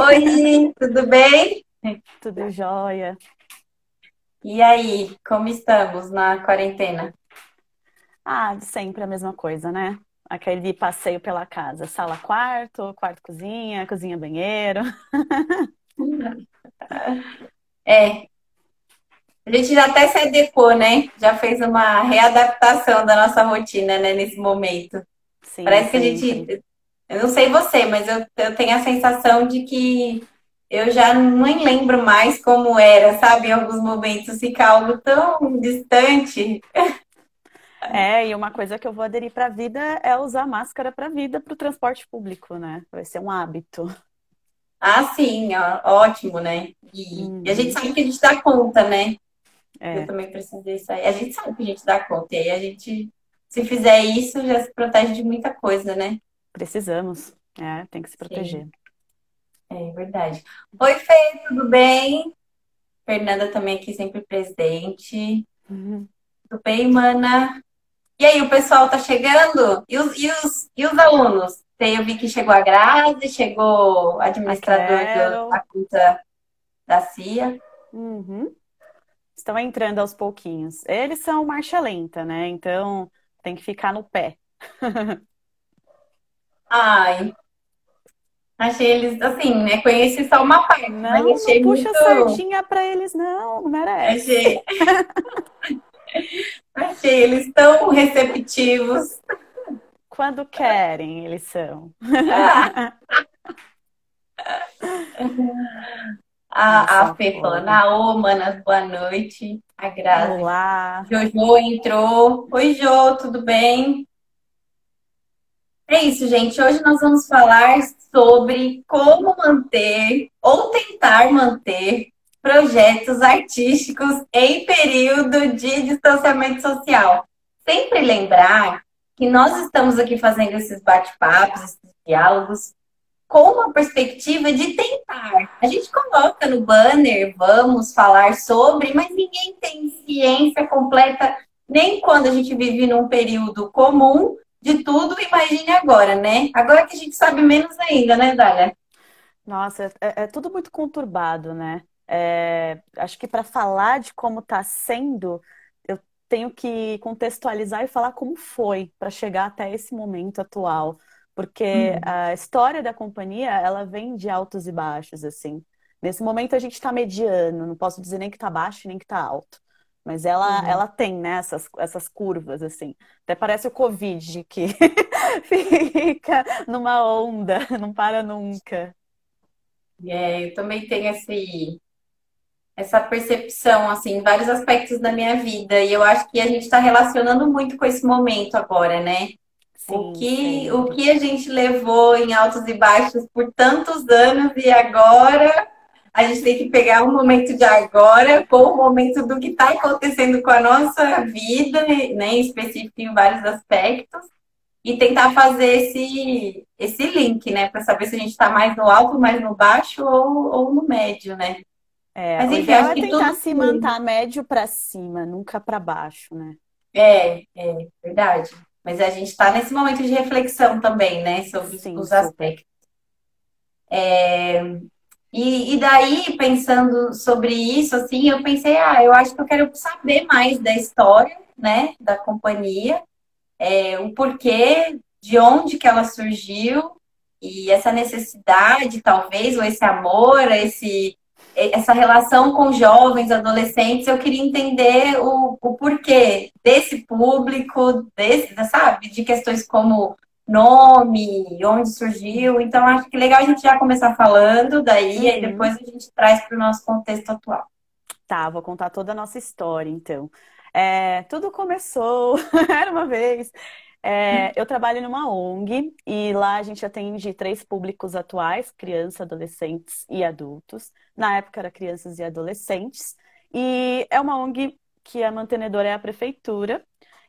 Oi. Tudo bem? Tudo jóia. E aí, como estamos na quarentena? Ah, sempre a mesma coisa, né? Aquele passeio pela casa, sala, quarto, quarto, cozinha, cozinha, banheiro. É, a gente já até se adequou, né? Já fez uma readaptação da nossa rotina, né, nesse momento. Sim, Parece que a gente, eu não sei você, mas eu, eu tenho a sensação de que eu já nem lembro mais como era, sabe? Em alguns momentos fica algo tão distante. É, e uma coisa que eu vou aderir para a vida é usar máscara para a vida para o transporte público, né? Vai ser um hábito. Ah, sim, ó, ótimo, né? E, e a gente Uhum. sabe que a gente dá conta, né? Eu É, também precisei sair. A gente sabe que a gente dá conta. E aí a gente, se fizer isso, já se protege de muita coisa, né? Precisamos. É, tem que se Sim, proteger. é verdade. Oi, Fê, tudo bem? Fernanda também aqui sempre presente. Uhum. Tudo bem, mana? E aí, o pessoal tá chegando? E os, e os, e os alunos? Eu vi que chegou a Grazi, chegou o administrador do- da conta da CIA. Uhum. Estão entrando aos pouquinhos. Eles são marcha lenta, né? Então tem que ficar no pé. Ai, achei eles, assim, né? Conheci só uma parte, mas Não, não achei puxa muito. sardinha para eles, não, não merece. Achei, achei eles tão receptivos. Quando querem, eles são. A, a Fê falando, ah, ô, manas, boa noite. A Grazi. Olá. Jojo entrou. Oi, Jo, tudo bem? É isso, gente. Hoje nós vamos falar sobre como manter ou tentar manter projetos artísticos em período de distanciamento social. Sempre lembrar que nós estamos aqui fazendo esses bate-papos, esses diálogos, com uma perspectiva de tentar. A gente coloca no banner, vamos falar sobre, mas ninguém tem ciência completa, nem quando a gente vive num período comum de tudo, imagine agora, né? Agora que a gente sabe menos ainda, né, Dália? Nossa, é, é tudo muito conturbado, né? É, acho que para falar de como está sendo, eu tenho que contextualizar e falar como foi para chegar até esse momento atual. Porque Hum, a história da companhia, ela vem de altos e baixos, assim. Nesse momento a gente está mediano, não posso dizer nem que está baixo nem que está alto. Mas ela, uhum. ela tem, né, essas, essas curvas, assim. Até parece o Covid, que fica numa onda, não para nunca. É, eu também tenho esse, essa percepção, assim, em vários aspectos da minha vida, e eu acho que a gente está relacionando muito com esse momento agora, né? O Sim, que, o sempre. que a gente levou em altos e baixos por tantos anos e agora a gente tem que pegar o momento de agora com o momento do que está acontecendo com a nossa vida, né, em específico em vários aspectos, e tentar fazer esse, esse link, né, para saber se a gente está mais no alto, mais no baixo ou, ou no médio, né? É, Mas enfim, acho é que tentar se manter médio para cima, nunca para baixo, né? É, é verdade. Mas a gente está nesse momento de reflexão também, né, sobre os, Sim, os aspectos. E, e daí, pensando sobre isso, assim, eu pensei, ah, eu acho que eu quero saber mais da história, né, da companhia, é, o porquê, de onde que ela surgiu, e essa necessidade, talvez, ou esse amor, esse, essa relação com jovens, adolescentes, eu queria entender o, o porquê desse público, desse, sabe, de questões como nome, onde surgiu. Então, acho que legal a gente já começar falando daí, aí Uhum. depois a gente traz para o nosso contexto atual. Tá, vou contar toda a nossa história, então. É, tudo começou, era uma vez. É, eu trabalho numa ONG e lá a gente atende três públicos atuais: crianças, adolescentes e adultos. Na época era crianças e adolescentes. E é uma ONG que a mantenedora é a prefeitura.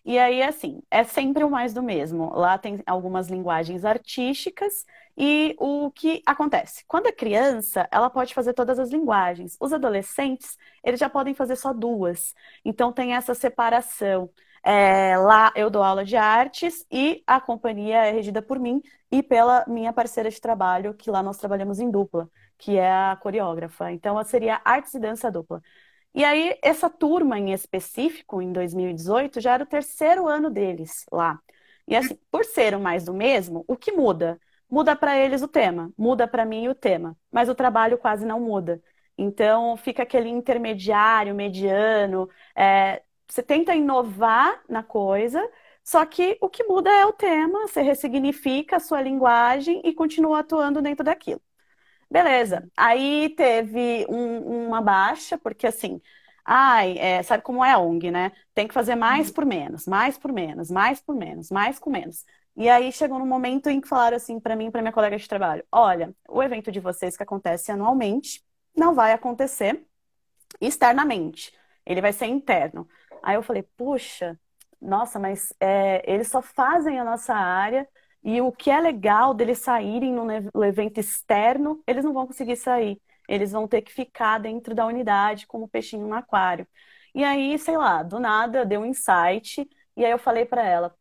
E aí, assim, é sempre o mais do mesmo. Lá tem algumas linguagens artísticas e o que acontece? Quando é criança, ela pode fazer todas as linguagens. Os adolescentes, eles já podem fazer só duas. Então tem essa separação. É, lá eu dou aula de artes e a companhia é regida por mim e pela minha parceira de trabalho, que lá nós trabalhamos em dupla, que é a coreógrafa. Então, seria artes e dança dupla. E aí, essa turma em específico, em 2018, já era o terceiro ano deles lá. E assim, por ser mais do mesmo, o que muda? Muda para eles o tema, muda para mim o tema, mas o trabalho quase não muda. Então, fica aquele intermediário, mediano. É, você tenta inovar na coisa, só que o que muda é o tema, você ressignifica a sua linguagem e continua atuando dentro daquilo. Beleza. Aí teve um, uma baixa, porque assim, ai, é, sabe como é a ONG, né? Tem que fazer mais uhum. por menos, mais por menos, mais por menos, mais com menos. E aí chegou no momento em que falaram assim para mim, para minha colega de trabalho: olha, o evento de vocês que acontece anualmente não vai acontecer externamente, ele vai ser interno. Aí eu falei: puxa, nossa, mas é, eles só fazem a nossa área e o que é legal deles saírem no evento externo, eles não vão conseguir sair. Eles vão ter que ficar dentro da unidade como peixinho no aquário. E aí, sei lá, do nada deu um insight. E aí eu falei para ela: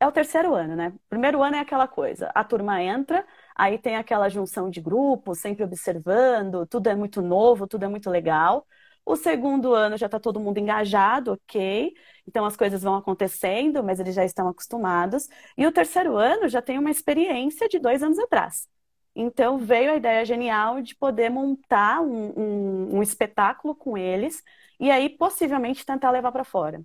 é o terceiro ano, né? Primeiro ano é aquela coisa: a turma entra, aí tem aquela junção de grupos, sempre observando, tudo é muito novo, tudo é muito legal. O segundo ano já está todo mundo engajado, ok. Então as coisas vão acontecendo, mas eles já estão acostumados. E o terceiro ano já tem uma experiência de dois anos atrás. Então veio a ideia genial de poder montar um, um, um espetáculo com eles e aí possivelmente tentar levar para fora.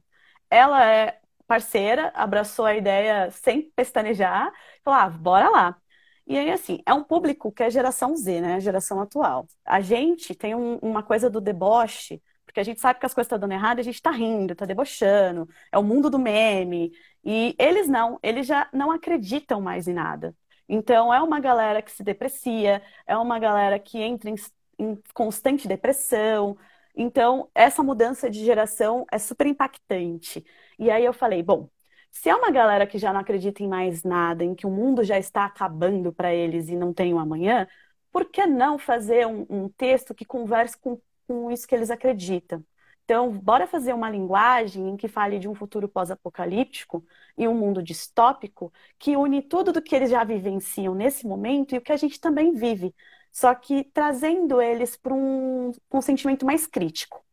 Ela é parceira, abraçou a ideia sem pestanejar, falou: ah, bora lá. E aí, assim, é um público que é geração Z, né? Geração atual. A gente tem um, uma coisa do deboche, porque a gente sabe que as coisas estão dando errado, a gente está rindo, está debochando, é o mundo do meme. E eles não, eles já não acreditam mais em nada. Então, é uma galera que se deprecia, é uma galera que entra em, em constante depressão. Então, essa mudança de geração é super impactante. E aí eu falei, bom, se é uma galera que já não acredita em mais nada, em que o mundo já está acabando para eles e não tem um amanhã, por que não fazer um, um texto que converse com, com isso que eles acreditam? Então, bora fazer uma linguagem em que fale de um futuro pós-apocalíptico e um mundo distópico que une tudo do que eles já vivenciam nesse momento e o que a gente também vive, só que trazendo eles para um, um sentimento mais crítico.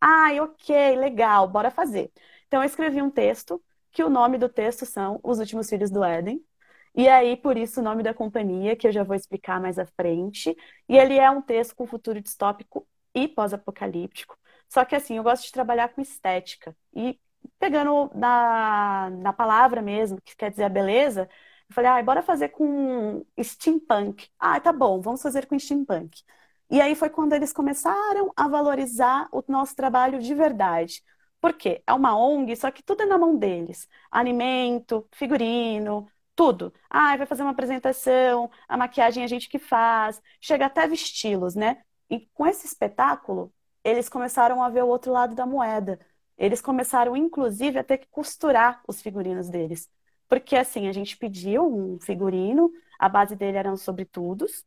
Ai, ok, legal, bora fazer. Então, eu escrevi um texto que o nome do texto são Os Últimos Filhos do Éden. E aí, por isso, o nome da companhia, que eu já vou explicar mais à frente. E ele é um texto com futuro distópico e pós-apocalíptico. Só que, assim, eu gosto de trabalhar com estética. E pegando na, na palavra mesmo, que quer dizer a beleza, eu falei, ah, bora fazer com steampunk. Ah, tá bom, vamos fazer com steampunk. E aí foi quando eles começaram a valorizar o nosso trabalho de verdade. Por quê? É uma ONG, só que tudo é na mão deles. Alimento, figurino, tudo. Ah, vai fazer uma apresentação, a maquiagem a gente que faz, chega até vesti-los, né? E com esse espetáculo, eles começaram a ver o outro lado da moeda. Eles começaram, inclusive, a ter que costurar os figurinos deles. Porque, assim, a gente pediu um figurino, a base dele eram sobretudos,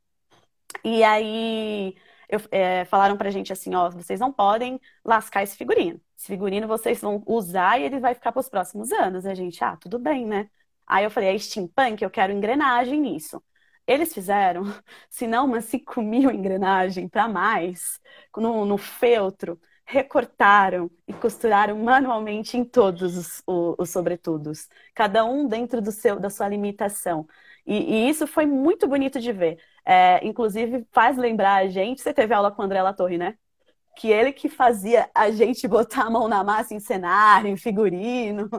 e aí eu, é, falaram pra gente assim, ó, vocês não podem lascar esse figurino. Esse figurino vocês vão usar e ele vai ficar para os próximos anos. A gente, ah, tudo bem, né? Aí eu falei, é steampunk, eu quero engrenagem nisso. Eles fizeram, se não umas 5 mil engrenagens para mais, no, no, feltro, recortaram e costuraram manualmente em todos os, os, os sobretudos, cada um dentro do seu, da sua limitação. E, e isso foi muito bonito de ver. É, inclusive, faz lembrar a gente, você teve aula com o André Latorre, né? Que ele que fazia a gente botar a mão na massa em cenário, em figurino.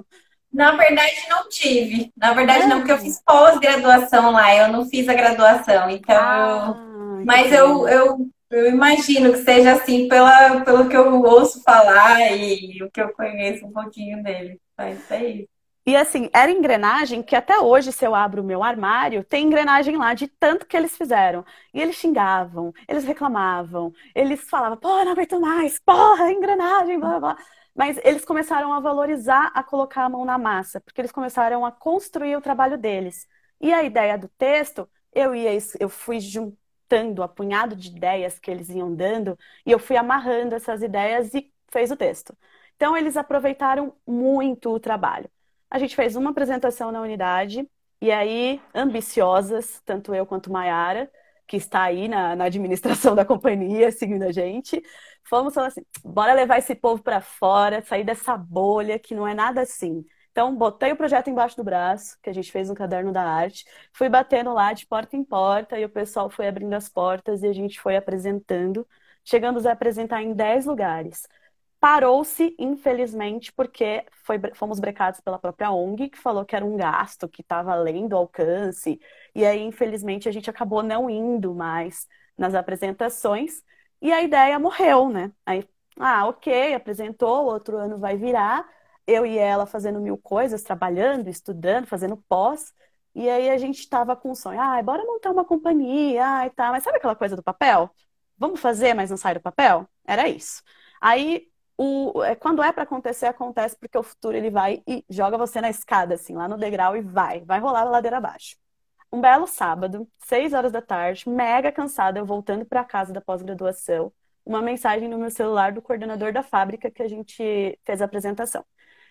Na verdade, não tive. Na verdade, é. não, porque eu fiz pós-graduação lá, eu não fiz a graduação. Então, ah, mas eu, eu, eu imagino que seja assim pela, pelo que eu ouço falar e o que eu conheço um pouquinho dele. Mas é isso. E assim, era engrenagem que até hoje, se eu abro o meu armário, tem engrenagem lá de tanto que eles fizeram. E eles xingavam, eles reclamavam, eles falavam, pô, não aguento mais, porra, engrenagem, blá, blá. Mas eles começaram a valorizar, a colocar a mão na massa, porque eles começaram a construir o trabalho deles. E a ideia do texto, eu ia, eu fui juntando a punhado de ideias que eles iam dando, e eu fui amarrando essas ideias e fez o texto. Então, eles aproveitaram muito o trabalho. A gente fez uma apresentação na unidade, e aí, ambiciosas, tanto eu quanto Maiara, que está aí na, na, administração da companhia, seguindo a gente, fomos falar assim: bora levar esse povo para fora, sair dessa bolha que não é nada assim. Então, botei o projeto embaixo do braço, que a gente fez um caderno da arte, fui batendo lá de porta em porta e o pessoal foi abrindo as portas e a gente foi apresentando. Chegamos a apresentar em 10 lugares. Parou-se, infelizmente, porque foi, fomos brecados pela própria ONG, que falou que era um gasto, que estava além do alcance. E aí, infelizmente, a gente acabou não indo mais nas apresentações. E a ideia morreu, né? Aí, ah, ok, apresentou, outro ano vai virar eu e ela fazendo mil coisas, trabalhando, estudando, fazendo pós. E aí a gente estava com o sonho, ai, bora montar uma companhia, ai, tá. Mas sabe aquela coisa do papel? Vamos fazer, mas não sai do papel? Era isso. Aí, o, é, quando é para acontecer, acontece porque o futuro ele vai e joga você na escada, assim, lá no degrau e vai, vai rolar a ladeira abaixo. Um belo sábado, seis horas da tarde, mega cansada, eu voltando para casa da pós-graduação, uma mensagem no meu celular do coordenador da fábrica que a gente fez a apresentação.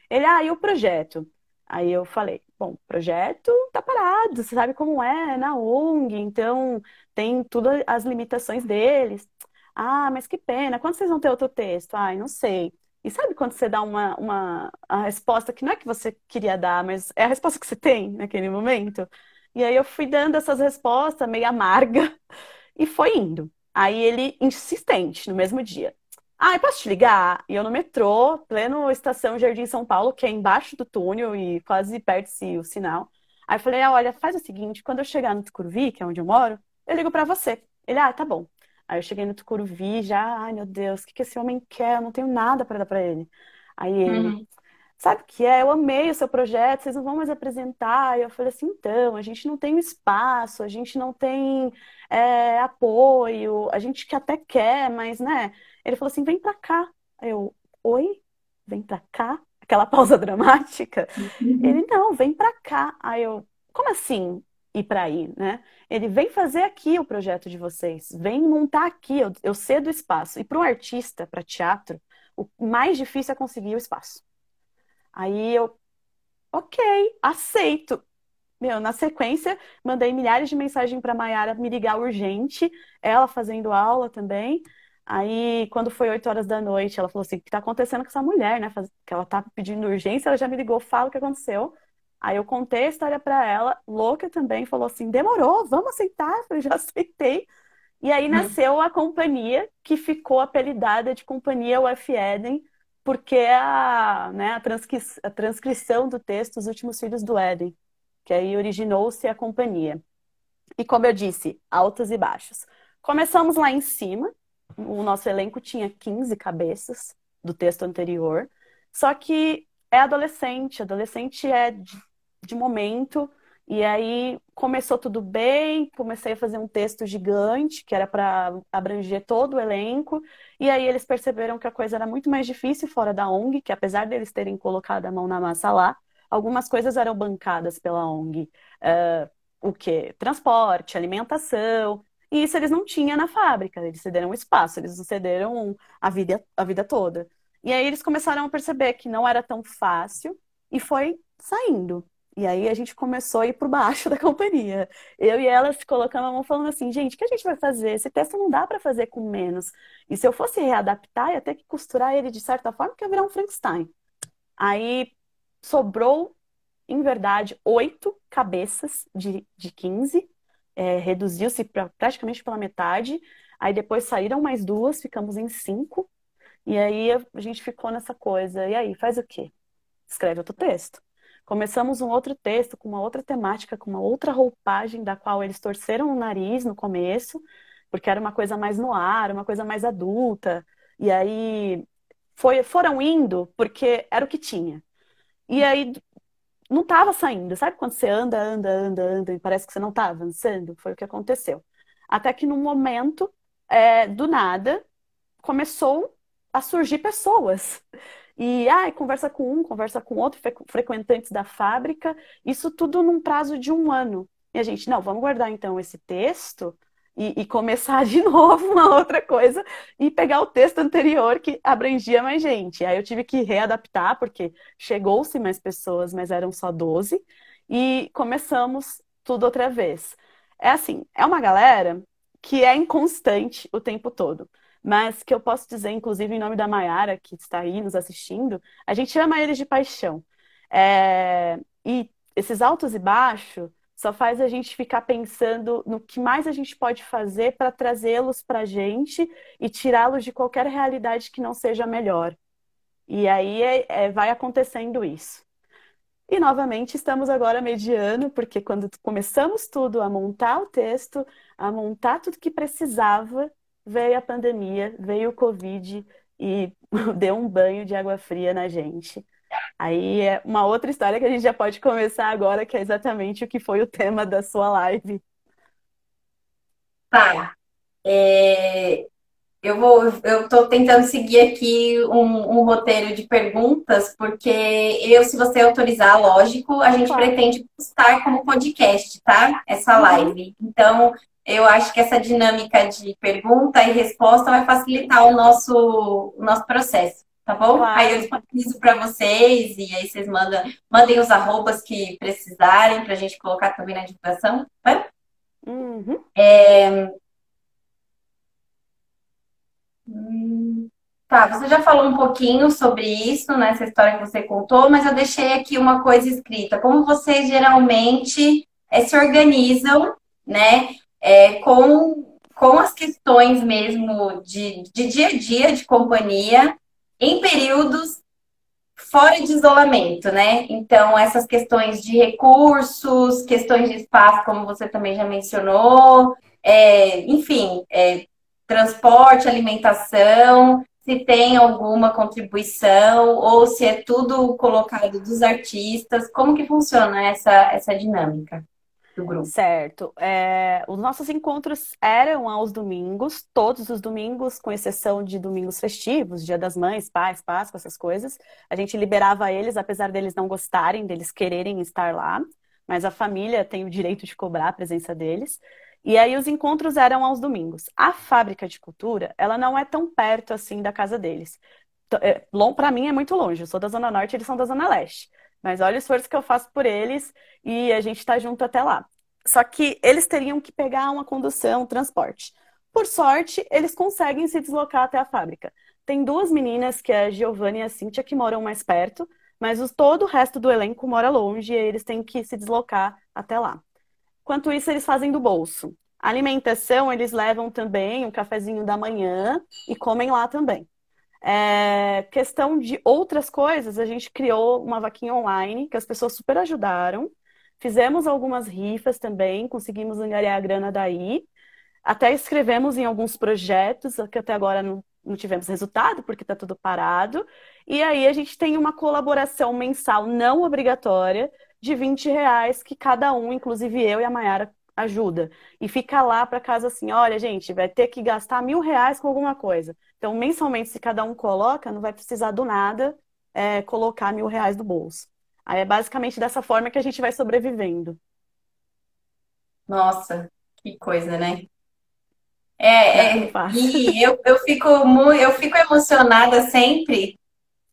Ele, ah, e o projeto? Aí eu falei, bom, projeto tá parado, você sabe como é, na ONG, então tem todas as limitações deles. Ah, mas que pena, quando vocês vão ter outro texto? Ai, não sei. E sabe quando você dá uma, uma a resposta que não é que você queria dar, mas é a resposta que você tem naquele momento? E aí eu fui dando essas respostas meio amarga e foi indo. Aí ele insistente no mesmo dia. Ah, posso te ligar? E eu no metrô, pleno estação Jardim São Paulo, que é embaixo do túnel e quase perde-se o sinal. Aí eu falei, ah, olha, faz o seguinte, quando eu chegar no Tucuruvi, que é onde eu moro, eu ligo para você. Ele, ah, tá bom. Aí eu cheguei no Tucuruvi, já, ai meu Deus, o que, que esse homem quer? Eu não tenho nada para dar para ele. Aí ele, uhum. sabe o que é? Eu amei o seu projeto, vocês não vão mais apresentar. E eu falei assim, então, a gente não tem espaço, a gente não tem é, apoio, a gente que até quer, mas, né? Ele falou assim: vem pra cá. Eu, oi? Vem pra cá? Aquela pausa dramática. Uhum. Ele, não, vem pra cá. Aí eu, como assim ir pra aí, né? Ele, vem fazer aqui o projeto de vocês. Vem montar aqui. Eu, eu cedo o espaço. E para um artista, para teatro, o mais difícil é conseguir o espaço. Aí eu, ok, aceito. Meu, na sequência, mandei milhares de mensagens para Mayara me ligar urgente, ela fazendo aula também. Aí, quando foi 8 horas da noite, ela falou assim: o que está acontecendo com essa mulher, né? Que ela tá pedindo urgência, ela já me ligou, fala o que aconteceu. Aí eu contei a história para ela, louca também, falou assim: demorou, vamos aceitar. Eu já aceitei. E aí uhum. nasceu a companhia, que ficou apelidada de Companhia UF Eden, porque a, né, a, transcri a transcrição do texto Os Últimos Filhos do Éden, que aí originou-se a companhia. E como eu disse, altos e baixos. Começamos lá em cima, o nosso elenco tinha 15 cabeças do texto anterior, só que é adolescente, adolescente é de, momento, e aí começou tudo bem, comecei a fazer um texto gigante, que era para abranger todo o elenco, e aí eles perceberam que a coisa era muito mais difícil fora da ONG, que apesar deles terem colocado a mão na massa lá, algumas coisas eram bancadas pela ONG. Uh, o que? Transporte, alimentação, e isso eles não tinham na fábrica, eles cederam espaço, eles cederam a vida, a vida toda. E aí eles começaram a perceber que não era tão fácil e foi saindo. E aí a gente começou a ir por baixo da companhia. Eu e ela se colocando a mão falando assim, gente, o que a gente vai fazer? Esse texto não dá para fazer com menos. E se eu fosse readaptar, ia ter que costurar ele de certa forma, que ia virar um Frankenstein. Aí sobrou, em verdade, oito cabeças de, de 15 é, reduziu-se pra, praticamente pela metade. Aí depois saíram mais duas, ficamos em cinco. E aí a gente ficou nessa coisa. E aí, faz o quê? Escreve outro texto. Começamos um outro texto com uma outra temática, com uma outra roupagem, da qual eles torceram o nariz no começo, porque era uma coisa mais no ar, uma coisa mais adulta. E aí foi, foram indo porque era o que tinha. E aí não estava saindo. Sabe quando você anda, anda, anda, anda e parece que você não está avançando? Foi o que aconteceu. Até que num momento, é, do nada, começou a surgir pessoas. E ai, conversa com um, conversa com outro, frequentantes da fábrica, isso tudo num prazo de um ano. E a gente, não, vamos guardar então esse texto e, e, começar de novo uma outra coisa e pegar o texto anterior que abrangia mais gente. Aí eu tive que readaptar, porque chegou-se mais pessoas, mas eram só 12, e começamos tudo outra vez. É assim, é uma galera que é inconstante o tempo todo. Mas que eu posso dizer, inclusive, em nome da Mayara, que está aí nos assistindo, a gente ama eles de paixão. É... E esses altos e baixos só faz a gente ficar pensando no que mais a gente pode fazer para trazê-los para a gente e tirá-los de qualquer realidade que não seja melhor. E aí é, é, vai acontecendo isso. E novamente estamos agora mediando, porque quando começamos tudo a montar o texto, a montar tudo que precisava, veio a pandemia, veio o Covid e deu um banho de água fria na gente. Aí é uma outra história que a gente já pode começar agora, que é exatamente o que foi o tema da sua live. Tá. É, eu vou, eu estou tentando seguir aqui um, um, roteiro de perguntas, porque eu, se você autorizar, lógico, a gente claro. pretende postar como podcast, tá? Essa uhum. live. Então, eu acho que essa dinâmica de pergunta e resposta vai facilitar o nosso, o nosso processo tá bom? Claro. Aí eu disponibilizo para vocês e aí vocês mandam, mandem os arrobas que precisarem para a gente colocar também na divulgação, tá? Uhum. É... Hum, tá, você já falou um pouquinho sobre isso, né? Essa história que você contou, mas eu deixei aqui uma coisa escrita. Como vocês geralmente é, se organizam, né? É, com, com as questões mesmo de, de dia a dia de companhia em períodos fora de isolamento, né? Então, essas questões de recursos, questões de espaço, como você também já mencionou, é, enfim, é, transporte, alimentação, se tem alguma contribuição ou se é tudo colocado dos artistas, como que funciona essa, essa dinâmica? Do grupo. Certo. É, os nossos encontros eram aos domingos, todos os domingos, com exceção de domingos festivos, Dia das Mães, Pais, Páscoa, essas coisas. A gente liberava eles, apesar deles não gostarem, deles quererem estar lá, mas a família tem o direito de cobrar a presença deles. E aí os encontros eram aos domingos. A fábrica de cultura, ela não é tão perto assim da casa deles. É, Para mim é muito longe. Eu sou da Zona Norte, eles são da Zona Leste. Mas olha o esforço que eu faço por eles e a gente está junto até lá. Só que eles teriam que pegar uma condução, um transporte. Por sorte, eles conseguem se deslocar até a fábrica. Tem duas meninas, que é a Giovanna e a Cíntia, que moram mais perto, mas todo o resto do elenco mora longe e eles têm que se deslocar até lá. Enquanto isso, eles fazem do bolso. A alimentação, eles levam também um cafezinho da manhã e comem lá também. É, questão de outras coisas, a gente criou uma vaquinha online que as pessoas super ajudaram. Fizemos algumas rifas também, conseguimos angariar a grana daí. Até escrevemos em alguns projetos, que até agora não, não tivemos resultado, porque está tudo parado. E aí a gente tem uma colaboração mensal não obrigatória de 20 reais, que cada um, inclusive eu e a Mayara, ajuda. E fica lá para casa assim, olha, gente, vai ter que gastar mil reais com alguma coisa. Então, mensalmente, se cada um coloca, não vai precisar do nada é, colocar mil reais do bolso. Aí é basicamente dessa forma que a gente vai sobrevivendo. Nossa, que coisa, né? É, é, e eu, eu, fico muito, eu fico emocionada sempre,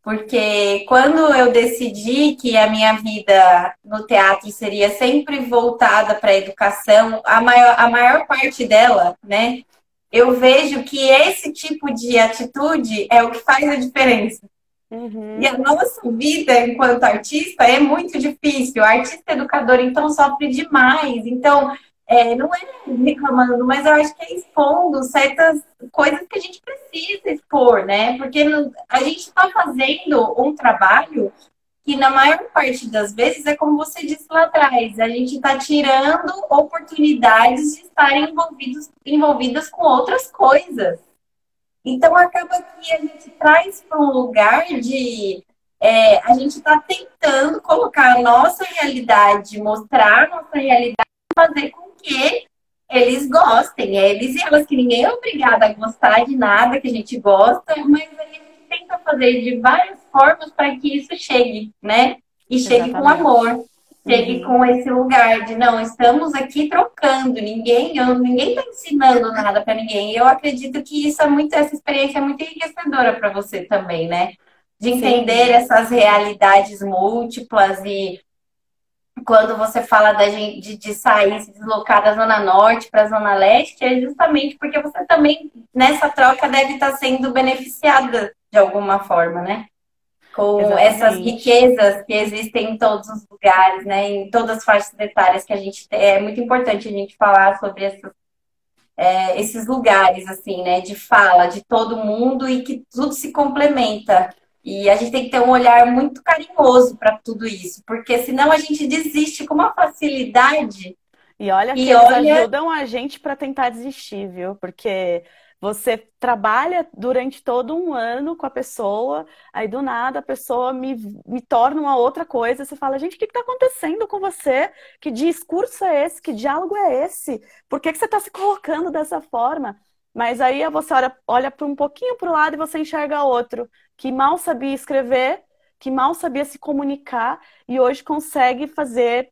porque quando eu decidi que a minha vida no teatro seria sempre voltada para a educação, a maior, a maior parte dela, né, eu vejo que esse tipo de atitude é o que faz a diferença. Uhum. E a nossa vida enquanto artista é muito difícil. O artista educador, então, sofre demais. Então, é, não é reclamando, mas eu acho que é expondo certas coisas que a gente precisa expor, né? Porque a gente está fazendo um trabalho que na maior parte das vezes é como você disse lá atrás, a gente está tirando oportunidades de estarem envolvidos, envolvidas com outras coisas. Então acaba que a gente traz para um lugar de é, a gente está tentando colocar a nossa realidade, mostrar a nossa realidade, fazer com que eles gostem, é eles e elas, que ninguém é obrigado a gostar de nada que a gente gosta, mas a gente tenta fazer de várias formas para que isso chegue, né? E chegue Exatamente. com amor. chegue uhum. com esse lugar de não, estamos aqui trocando, ninguém, eu, ninguém está ensinando nada para ninguém. Eu acredito que isso é muito, essa experiência é muito enriquecedora para você também, né? De entender Sim. essas realidades múltiplas e quando você fala da gente, de, de sair, se deslocar da Zona Norte para a Zona Leste, é justamente porque você também, nessa troca, deve estar sendo beneficiada de alguma forma, né? com Exatamente. essas riquezas que existem em todos os lugares, né? Em todas as faixas etárias que a gente tem. É muito importante a gente falar sobre essas, é, esses lugares, assim, né? De fala de todo mundo e que tudo se complementa. E a gente tem que ter um olhar muito carinhoso para tudo isso, porque senão a gente desiste com uma facilidade. E olha que e eles olha... ajudam a gente para tentar desistir, viu? Porque você trabalha durante todo um ano com a pessoa, aí do nada a pessoa me, me torna uma outra coisa. Você fala, gente, o que está acontecendo com você? Que discurso é esse? Que diálogo é esse? Por que, que você está se colocando dessa forma? Mas aí você olha, olha um pouquinho para o lado e você enxerga outro que mal sabia escrever, que mal sabia se comunicar e hoje consegue fazer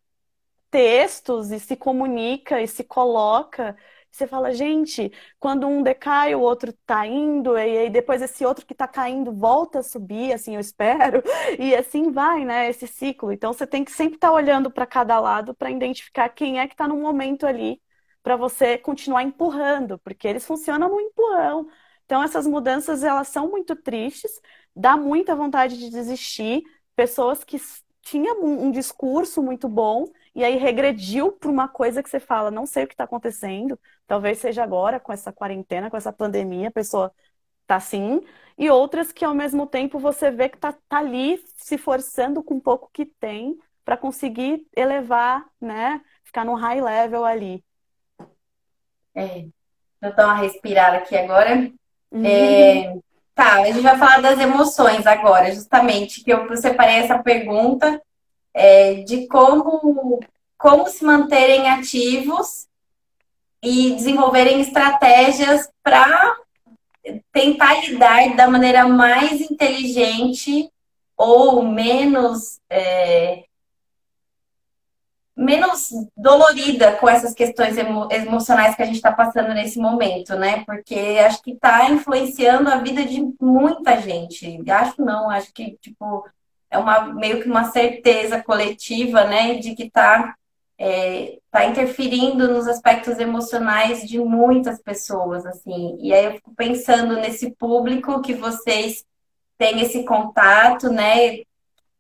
textos e se comunica e se coloca você fala, gente, quando um decai, o outro tá indo, e aí depois esse outro que tá caindo volta a subir, assim eu espero, e assim vai, né, esse ciclo. Então você tem que sempre estar tá olhando para cada lado para identificar quem é que está no momento ali, para você continuar empurrando, porque eles funcionam no empurrão. Então essas mudanças, elas são muito tristes, dá muita vontade de desistir, pessoas que tinham um discurso muito bom e aí regrediu para uma coisa que você fala, não sei o que está acontecendo, talvez seja agora com essa quarentena, com essa pandemia, a pessoa tá assim, e outras que ao mesmo tempo você vê que tá, tá ali se forçando com o pouco que tem para conseguir elevar, né, ficar no high level ali. É, eu dar uma respirada aqui agora. Uhum. É, tá, a gente vai falar das emoções agora, justamente, que eu separei essa pergunta é, de como, como se manterem ativos e desenvolverem estratégias para tentar lidar da maneira mais inteligente ou menos é, menos dolorida com essas questões emo emocionais que a gente está passando nesse momento, né? Porque acho que está influenciando a vida de muita gente. Acho não, acho que tipo é uma meio que uma certeza coletiva, né, de que está é, tá interferindo nos aspectos emocionais de muitas pessoas, assim. E aí eu fico pensando nesse público que vocês têm esse contato, né,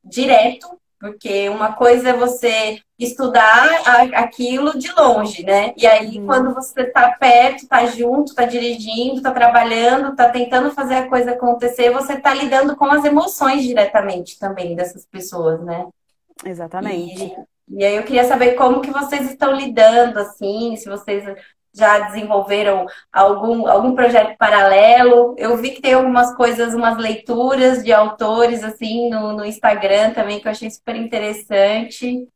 direto porque uma coisa é você estudar aquilo de longe, né? E aí, uhum. quando você está perto, está junto, está dirigindo, está trabalhando, está tentando fazer a coisa acontecer, você está lidando com as emoções diretamente também dessas pessoas, né? Exatamente. E, e aí eu queria saber como que vocês estão lidando, assim, se vocês já desenvolveram algum, algum projeto paralelo. Eu vi que tem algumas coisas, umas leituras de autores assim no, no Instagram também que eu achei super interessante.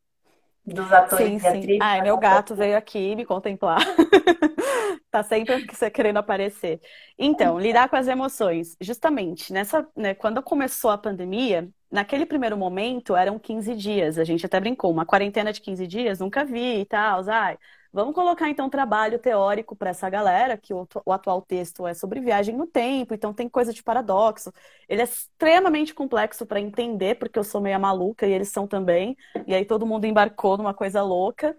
Dos atores sim, e atrizes. Ai, meu gato veio aqui me contemplar. tá sempre querendo aparecer. Então, lidar com as emoções. Justamente, nessa, né, quando começou a pandemia, naquele primeiro momento eram 15 dias. A gente até brincou, uma quarentena de 15 dias, nunca vi e tal. Ai, Vamos colocar então trabalho teórico para essa galera, que o, o, atual texto é sobre viagem no tempo, então tem coisa de paradoxo. Ele é extremamente complexo para entender, porque eu sou meio maluca e eles são também. E aí todo mundo embarcou numa coisa louca.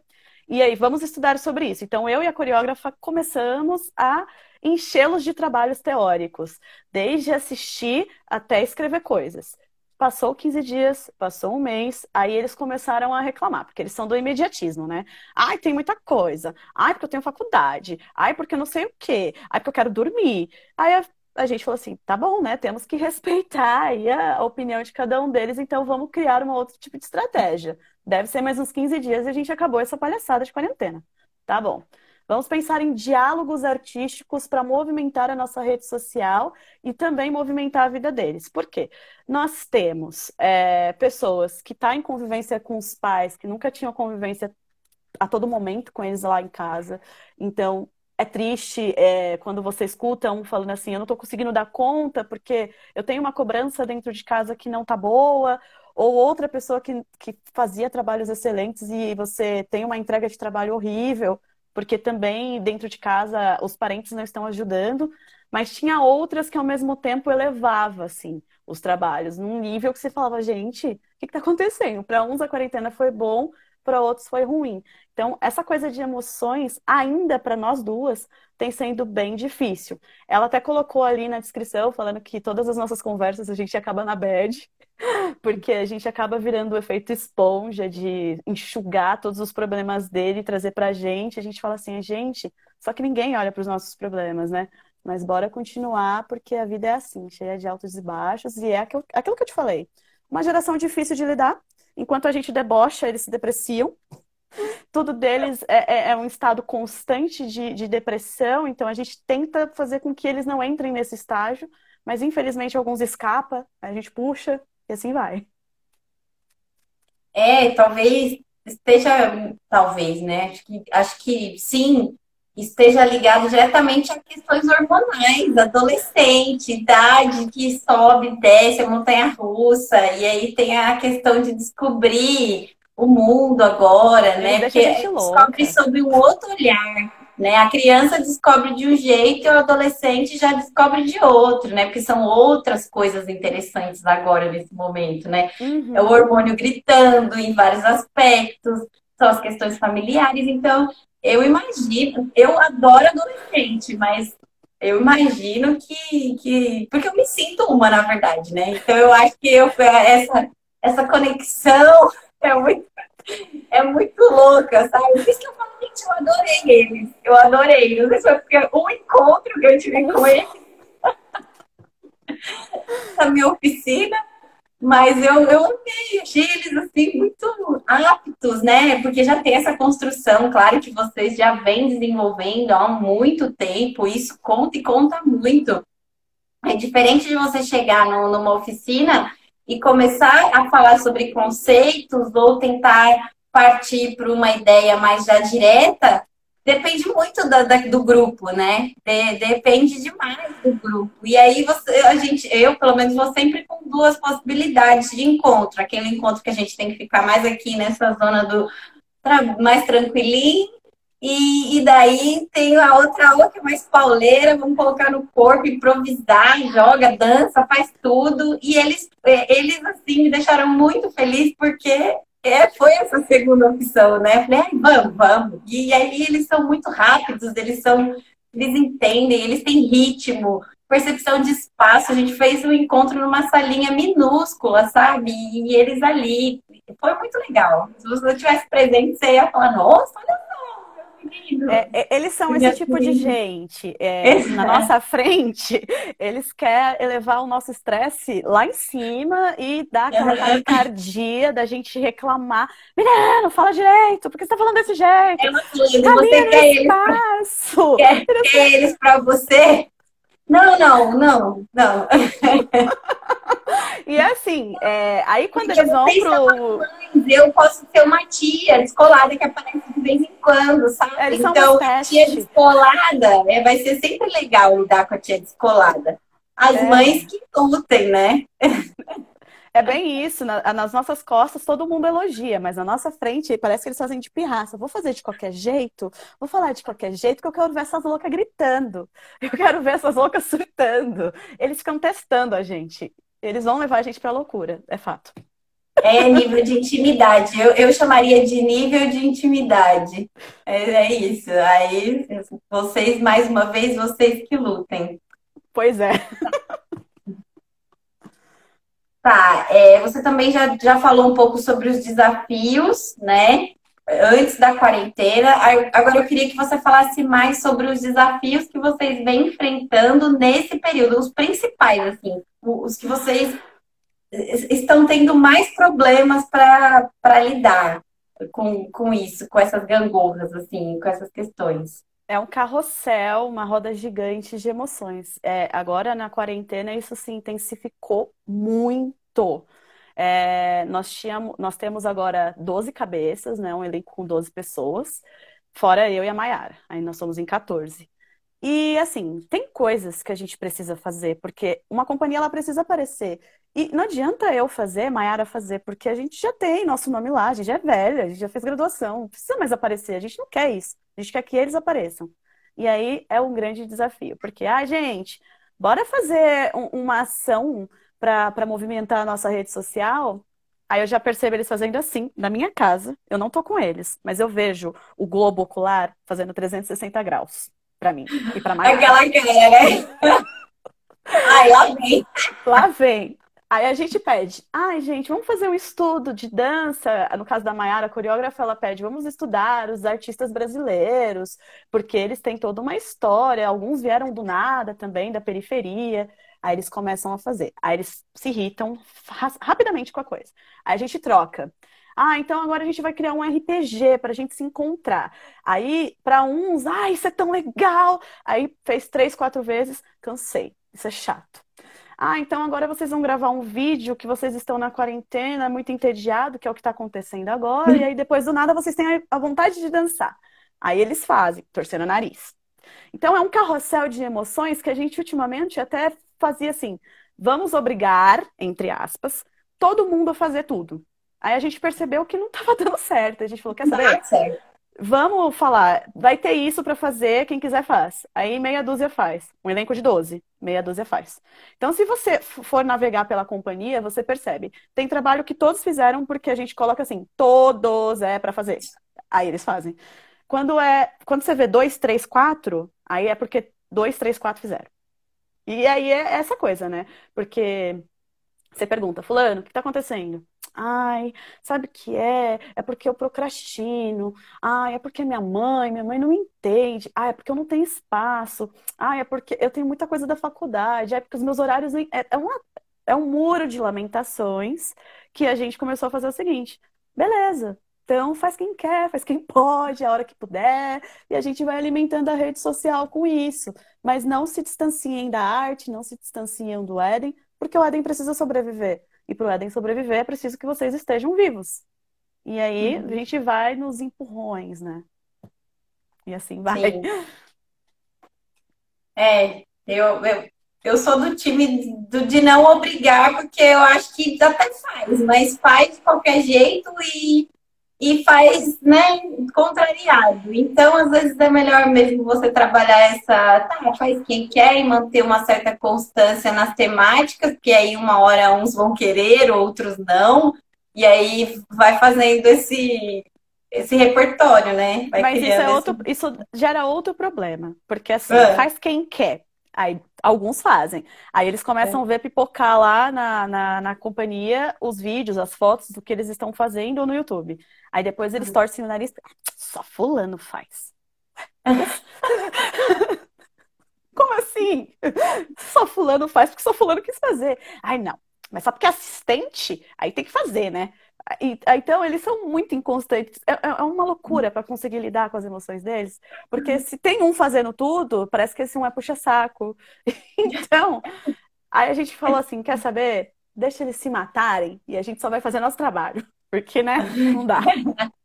E aí, vamos estudar sobre isso. Então, eu e a coreógrafa começamos a enchê-los de trabalhos teóricos, desde assistir até escrever coisas. Passou 15 dias, passou um mês, aí eles começaram a reclamar, porque eles são do imediatismo, né? Ai, tem muita coisa. Ai, porque eu tenho faculdade. Ai, porque eu não sei o quê. Ai, porque eu quero dormir. Aí a, a gente falou assim: tá bom, né? Temos que respeitar a opinião de cada um deles, então vamos criar um outro tipo de estratégia. Deve ser mais uns 15 dias e a gente acabou essa palhaçada de quarentena. Tá bom. Vamos pensar em diálogos artísticos para movimentar a nossa rede social e também movimentar a vida deles. Por quê? Nós temos é, pessoas que estão tá em convivência com os pais, que nunca tinham convivência a todo momento com eles lá em casa. Então, é triste é, quando você escuta um falando assim, eu não estou conseguindo dar conta porque eu tenho uma cobrança dentro de casa que não tá boa, ou outra pessoa que, que fazia trabalhos excelentes e você tem uma entrega de trabalho horrível, porque também dentro de casa os parentes não estão ajudando, mas tinha outras que ao mesmo tempo elevava assim os trabalhos num nível que você falava, gente, o que está acontecendo? Para uns a quarentena foi bom, para outros foi ruim. Então, essa coisa de emoções, ainda para nós duas, tem sendo bem difícil. Ela até colocou ali na descrição, falando que todas as nossas conversas a gente acaba na bad, porque a gente acaba virando o efeito esponja de enxugar todos os problemas dele e trazer pra gente. A gente fala assim, gente, só que ninguém olha para os nossos problemas, né? Mas bora continuar, porque a vida é assim, cheia de altos e baixos, e é aquilo, aquilo que eu te falei. Uma geração difícil de lidar, enquanto a gente debocha, eles se depreciam. Tudo deles é, é, é um estado constante de, de depressão, então a gente tenta fazer com que eles não entrem nesse estágio, mas infelizmente alguns escapam, a gente puxa e assim vai. É, talvez esteja, talvez, né? Acho que, acho que sim, esteja ligado diretamente a questões hormonais, adolescente, idade que sobe, desce a montanha russa, e aí tem a questão de descobrir o mundo agora, né? Porque descobre sobre um outro olhar. Né? A criança descobre de um jeito e o adolescente já descobre de outro, né? Porque são outras coisas interessantes agora nesse momento, né? Uhum. É o hormônio gritando em vários aspectos, são as questões familiares. Então, eu imagino, eu adoro adolescente, mas eu imagino que, que. Porque eu me sinto uma, na verdade, né? Então eu acho que eu, essa, essa conexão é muito, é muito louca, sabe? Por isso que eu falo, gente, eu adorei eles. Eu adorei. Não sei se foi porque o encontro que eu tive com eles na minha oficina mas eu, eu amei, achei eles assim muito aptos, né? Porque já tem essa construção, claro que vocês já vêm desenvolvendo há muito tempo, isso conta e conta muito. É diferente de você chegar no, numa oficina e começar a falar sobre conceitos ou tentar partir para uma ideia mais já direta, Depende muito da, da, do grupo, né? De, depende demais do grupo. E aí você, a gente, eu pelo menos vou sempre com duas possibilidades de encontro. Aquele encontro que a gente tem que ficar mais aqui nessa zona do mais tranquilinho. E, e daí tem a outra aula que é mais pauleira, vamos colocar no corpo, improvisar, joga, dança, faz tudo. E eles, é, eles assim, me deixaram muito feliz porque é, foi essa segunda opção, né? Falei, vamos, vamos. E aí eles são muito rápidos, eles são, eles entendem, eles têm ritmo, percepção de espaço. A gente fez um encontro numa salinha minúscula, sabe? E eles ali. Foi muito legal. Se você tivesse presente, você ia falar, nossa, olha é, é, eles são esse tipo de gente. É, na nossa frente, eles querem elevar o nosso estresse lá em cima e dar aquela taquicardia da gente reclamar. Menino, fala direito, por que você tá falando desse jeito? É você quer eles, quer, quer eles pra você? Não, não, não, não. e assim, é, aí quando Porque eles vão pro. Mães, eu posso ser uma tia descolada que aparece de vez em quando, sabe? Eles então, tia descolada, é, vai ser sempre legal lidar com a tia descolada. As é. mães que lutem, né? É bem isso. nas nossas costas todo mundo elogia, mas na nossa frente parece que eles fazem de pirraça. Vou fazer de qualquer jeito, vou falar de qualquer jeito, que eu quero ver essas loucas gritando. Eu quero ver essas loucas surtando. Eles ficam testando a gente. Eles vão levar a gente pra loucura, é fato. É nível de intimidade. Eu, eu chamaria de nível de intimidade. É, é isso. Aí, vocês, mais uma vez, vocês que lutem. Pois é. Tá, é, você também já, já falou um pouco sobre os desafios, né? Antes da quarentena. Agora eu queria que você falasse mais sobre os desafios que vocês vêm enfrentando nesse período, os principais, assim, os que vocês estão tendo mais problemas para lidar com, com isso, com essas gangorras, assim, com essas questões. É um carrossel, uma roda gigante de emoções. É, agora, na quarentena, isso se intensificou muito. É, nós, tínhamos, nós temos agora 12 cabeças, né? Um elenco com 12 pessoas, fora eu e a Maiara. Aí nós somos em 14. E assim, tem coisas que a gente precisa fazer, porque uma companhia ela precisa aparecer. E não adianta eu fazer, Maiara fazer, porque a gente já tem nosso nome lá, a gente é velha, a gente já fez graduação, não precisa mais aparecer, a gente não quer isso. A gente quer que eles apareçam. E aí é um grande desafio, porque, ah, gente, bora fazer um, uma ação para movimentar a nossa rede social? Aí eu já percebo eles fazendo assim, na minha casa. Eu não tô com eles, mas eu vejo o globo ocular fazendo 360 graus para mim e para mais. Aquela cara, né? Ai, lá vem. Lá vem. Aí a gente pede, ai gente, vamos fazer um estudo de dança. No caso da Mayara, a coreógrafa, ela pede, vamos estudar os artistas brasileiros, porque eles têm toda uma história, alguns vieram do nada também, da periferia. Aí eles começam a fazer. Aí eles se irritam rapidamente com a coisa. Aí a gente troca. Ah, então agora a gente vai criar um RPG para a gente se encontrar. Aí, para uns, ah, isso é tão legal. Aí fez três, quatro vezes, cansei. Isso é chato. Ah, então agora vocês vão gravar um vídeo que vocês estão na quarentena, muito entediado, que é o que está acontecendo agora, e aí depois do nada vocês têm a vontade de dançar. Aí eles fazem, torcendo o nariz. Então é um carrossel de emoções que a gente ultimamente até fazia assim: vamos obrigar, entre aspas, todo mundo a fazer tudo. Aí a gente percebeu que não estava dando certo. A gente falou: quer saber? Vamos falar, vai ter isso para fazer, quem quiser faz. Aí meia dúzia faz. Um elenco de 12, meia dúzia faz. Então, se você for navegar pela companhia, você percebe. Tem trabalho que todos fizeram porque a gente coloca assim, todos é para fazer. Aí eles fazem. Quando é, quando você vê dois, três, quatro, aí é porque dois, três, quatro fizeram. E aí é essa coisa, né? Porque você pergunta, fulano, o que está acontecendo? Ai, sabe o que é? É porque eu procrastino. Ai, é porque minha mãe, minha mãe não entende. Ai, é porque eu não tenho espaço. Ai, é porque eu tenho muita coisa da faculdade. É porque os meus horários. É, é, uma, é um muro de lamentações que a gente começou a fazer o seguinte: beleza, então faz quem quer, faz quem pode, a hora que puder, e a gente vai alimentando a rede social com isso. Mas não se distanciem da arte, não se distanciem do Éden, porque o Éden precisa sobreviver. E para o Éden sobreviver é preciso que vocês estejam vivos. E aí uhum. a gente vai nos empurrões, né? E assim vai. Sim. É, eu, eu, eu sou do time do, de não obrigar, porque eu acho que até faz, mas faz de qualquer jeito e, e faz, né, contrariado. Então, às vezes é melhor mesmo você trabalhar essa, tá, faz quem quer e manter uma certa constância nas temáticas, porque aí uma hora uns vão querer, outros não, e aí vai fazendo esse esse repertório, né? Vai Mas isso é outro, esse... isso gera outro problema, porque assim, ah. faz quem quer. Aí alguns fazem. Aí eles começam é. a ver pipocar lá na, na, na, companhia os vídeos, as fotos do que eles estão fazendo no YouTube. Aí depois eles uhum. torcem o nariz. Só fulano faz. Como assim? Só fulano faz porque só fulano quis fazer. Ai, não. Mas só porque é assistente, aí tem que fazer, né? Então, eles são muito inconstantes. É, é, é uma loucura para conseguir lidar com as emoções deles. Porque se tem um fazendo tudo, parece que esse um é puxa-saco. Então, aí a gente falou assim: quer saber? Deixa eles se matarem e a gente só vai fazer nosso trabalho. Porque, né? Não dá.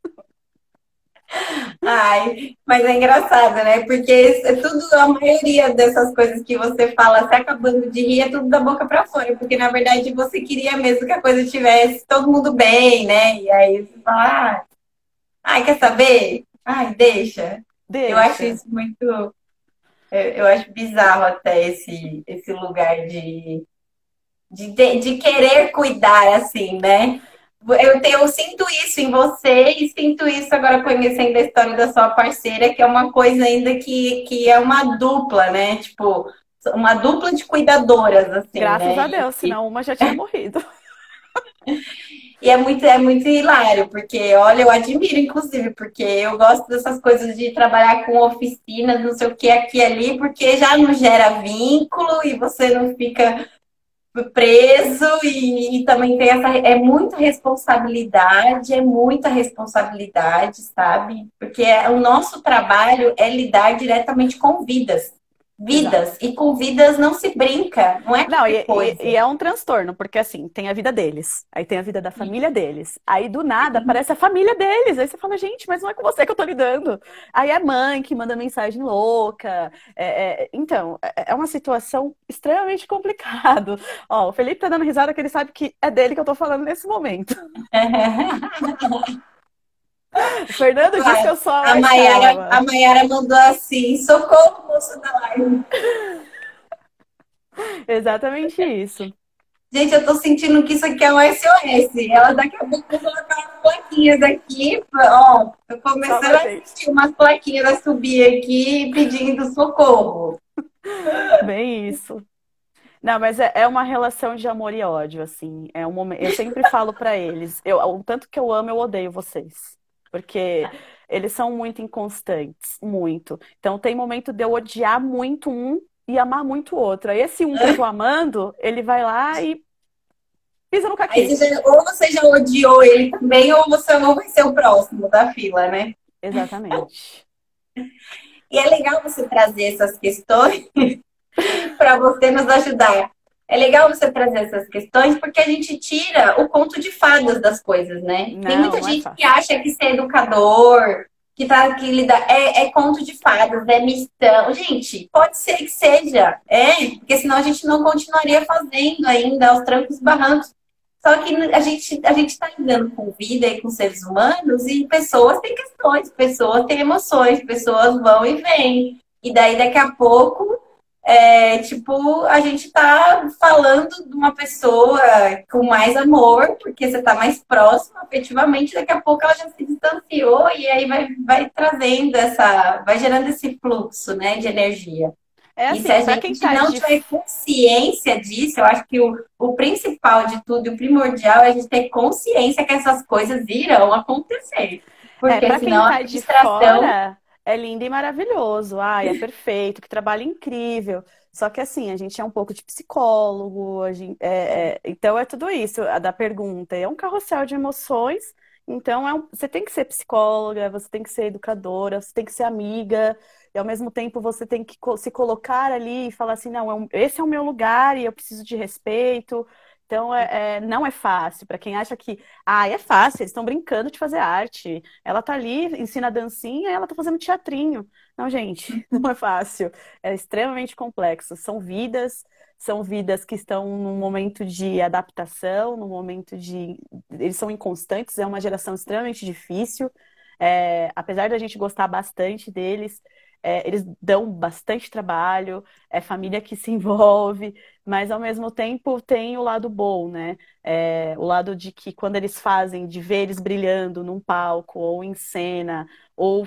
Ai, mas é engraçado, né? Porque é tudo, a maioria dessas coisas que você fala, se acabando de rir, é tudo da boca para fora, porque na verdade você queria mesmo que a coisa tivesse todo mundo bem, né? E aí você fala, ah, ai, quer saber? Ai, deixa. deixa. Eu acho isso muito. Eu acho bizarro até esse, esse lugar de, de, de querer cuidar, assim, né? Eu, tenho, eu sinto isso em você e sinto isso agora conhecendo a história da sua parceira, que é uma coisa ainda que, que é uma dupla, né? Tipo, uma dupla de cuidadoras, assim. Graças né? a Deus, e, senão uma já tinha morrido. E é muito, é muito hilário, porque, olha, eu admiro, inclusive, porque eu gosto dessas coisas de trabalhar com oficinas, não sei o que, aqui e ali, porque já não gera vínculo e você não fica preso e, e, também tem essa é muita responsabilidade, é muita responsabilidade, sabe? Porque é, o nosso trabalho é lidar diretamente com vidas. Vidas. Exato. E com vidas não se brinca, não é Não, e, e, e, é um transtorno, porque assim, tem a vida deles, aí tem a vida da família deles. Aí do nada aparece a família deles. Aí você fala, gente, mas não é com você que eu tô lidando. Aí é mãe que manda mensagem louca. É, é, então, é, é uma situação extremamente complicada. Ó, o Felipe tá dando risada que ele sabe que é dele que eu tô falando nesse momento. O Fernando disse que eu sou a, a Maiara, a Maiara mandou assim: socorro, moço da live. Exatamente isso. Gente, eu tô sentindo que isso aqui é um SOS. Ela daqui a pouco vai colocar umas plaquinhas aqui. Ó, tô começando a assistir umas plaquinhas a subir aqui pedindo socorro. Bem isso. Não, mas é, é uma relação de amor e ódio, assim. É um momento. Eu sempre falo para eles, eu, o tanto que eu amo, eu odeio vocês. Porque eles são muito inconstantes, muito. Então tem momento de eu odiar muito um e amar muito o outro. Aí esse um que eu tô amando, ele vai lá e pisa no caquinho. Você ou você já odiou ele também, ou você não vai ser o próximo da fila, né? Exatamente. e é legal você trazer essas questões para você nos ajudar. É legal você trazer essas questões porque a gente tira o conto de fadas das coisas, né? Não, Tem muita é gente é que acha que ser educador, que tá que lida é, é, conto de fadas, é missão. Gente, pode ser que seja, é, porque senão a gente não continuaria fazendo ainda aos trancos barrancos. Só que a gente a gente está lidando com vida e com seres humanos e pessoas têm questões, pessoas têm emoções, pessoas vão e vêm. E daí daqui a pouco é, tipo, a gente tá falando de uma pessoa com mais amor, porque você tá mais próximo, efetivamente, daqui a pouco ela já se distanciou e aí vai, vai trazendo essa, vai gerando esse fluxo, né, de energia. É assim, e se a gente tá não de... tiver consciência disso, eu acho que o, o principal de tudo, o primordial, é a gente ter consciência que essas coisas irão acontecer. Porque é, senão tá a distração. Fora é lindo e maravilhoso, ai, é perfeito, que trabalho incrível. Só que assim, a gente é um pouco de psicólogo, gente, é, é, então é tudo isso, a da pergunta. É um carrossel de emoções, então é um, você tem que ser psicóloga, você tem que ser educadora, você tem que ser amiga, e ao mesmo tempo você tem que se colocar ali e falar assim, não, é esse é o meu lugar e eu preciso de respeito. Então, é, é, não é fácil. Para quem acha que, ah, é fácil, eles estão brincando de fazer arte. Ela tá ali, ensina dancinha ela tá fazendo teatrinho. Não, gente, não é fácil. É extremamente complexo. São vidas, são vidas que estão num momento de adaptação, num momento de. Eles são inconstantes, é uma geração extremamente difícil. É, apesar da gente gostar bastante deles, é, eles dão bastante trabalho, é família que se envolve, mas ao mesmo tempo tem o lado bom, né? É, o lado de que quando eles fazem, de ver eles brilhando num palco, ou em cena, ou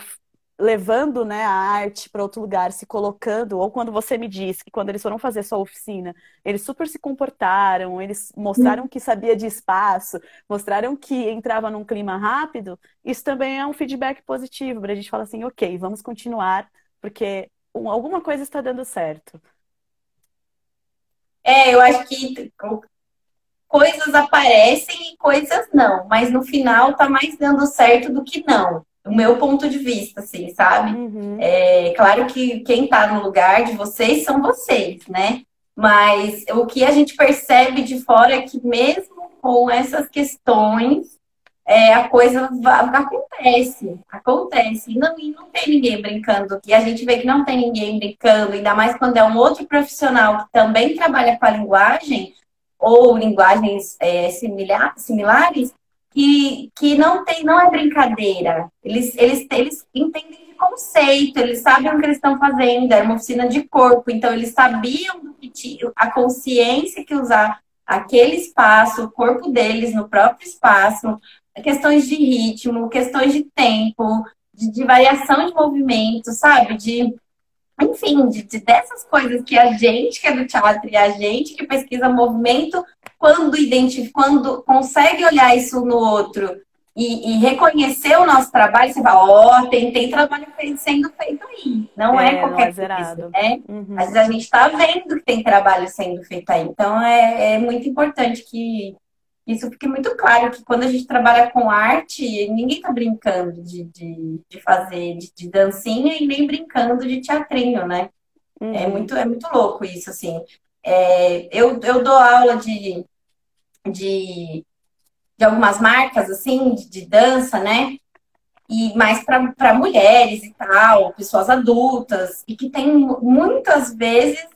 levando né, a arte para outro lugar, se colocando, ou quando você me disse que quando eles foram fazer sua oficina, eles super se comportaram, eles mostraram que sabia de espaço, mostraram que entrava num clima rápido, isso também é um feedback positivo para a gente falar assim, ok, vamos continuar porque alguma coisa está dando certo. É, eu acho que coisas aparecem e coisas não, mas no final tá mais dando certo do que não. O meu ponto de vista, assim, sabe? Uhum. É claro que quem tá no lugar de vocês são vocês, né? Mas o que a gente percebe de fora é que mesmo com essas questões, é, a coisa acontece, acontece. E não, e não tem ninguém brincando. E a gente vê que não tem ninguém brincando, ainda mais quando é um outro profissional que também trabalha com a linguagem, ou linguagens é, similar, similares, que, que não tem, não é brincadeira. Eles, eles, eles entendem de conceito, eles sabem o que eles estão fazendo, é uma oficina de corpo, então eles sabiam a consciência que usar aquele espaço, o corpo deles no próprio espaço, questões de ritmo, questões de tempo, de, de variação de movimento, sabe? De, enfim, de, de, dessas coisas que a gente que é do teatro e a gente que pesquisa movimento, quando identifica, quando consegue olhar isso no outro e, e reconhecer o nosso trabalho, você fala, ó, oh, tem, tem trabalho sendo feito aí. Não é, é qualquer não é coisa, né? Uhum. Às vezes a gente está vendo que tem trabalho sendo feito aí. Então é, é muito importante que, isso fica muito claro que quando a gente trabalha com arte, ninguém está brincando de, de, de fazer de, de, dancinha e nem brincando de teatrinho, né? Uhum. É, muito, é muito louco isso, assim. É, eu, eu dou aula de, de, de algumas marcas, assim, de, de dança, né? E mais para mulheres e tal, pessoas adultas, e que tem muitas vezes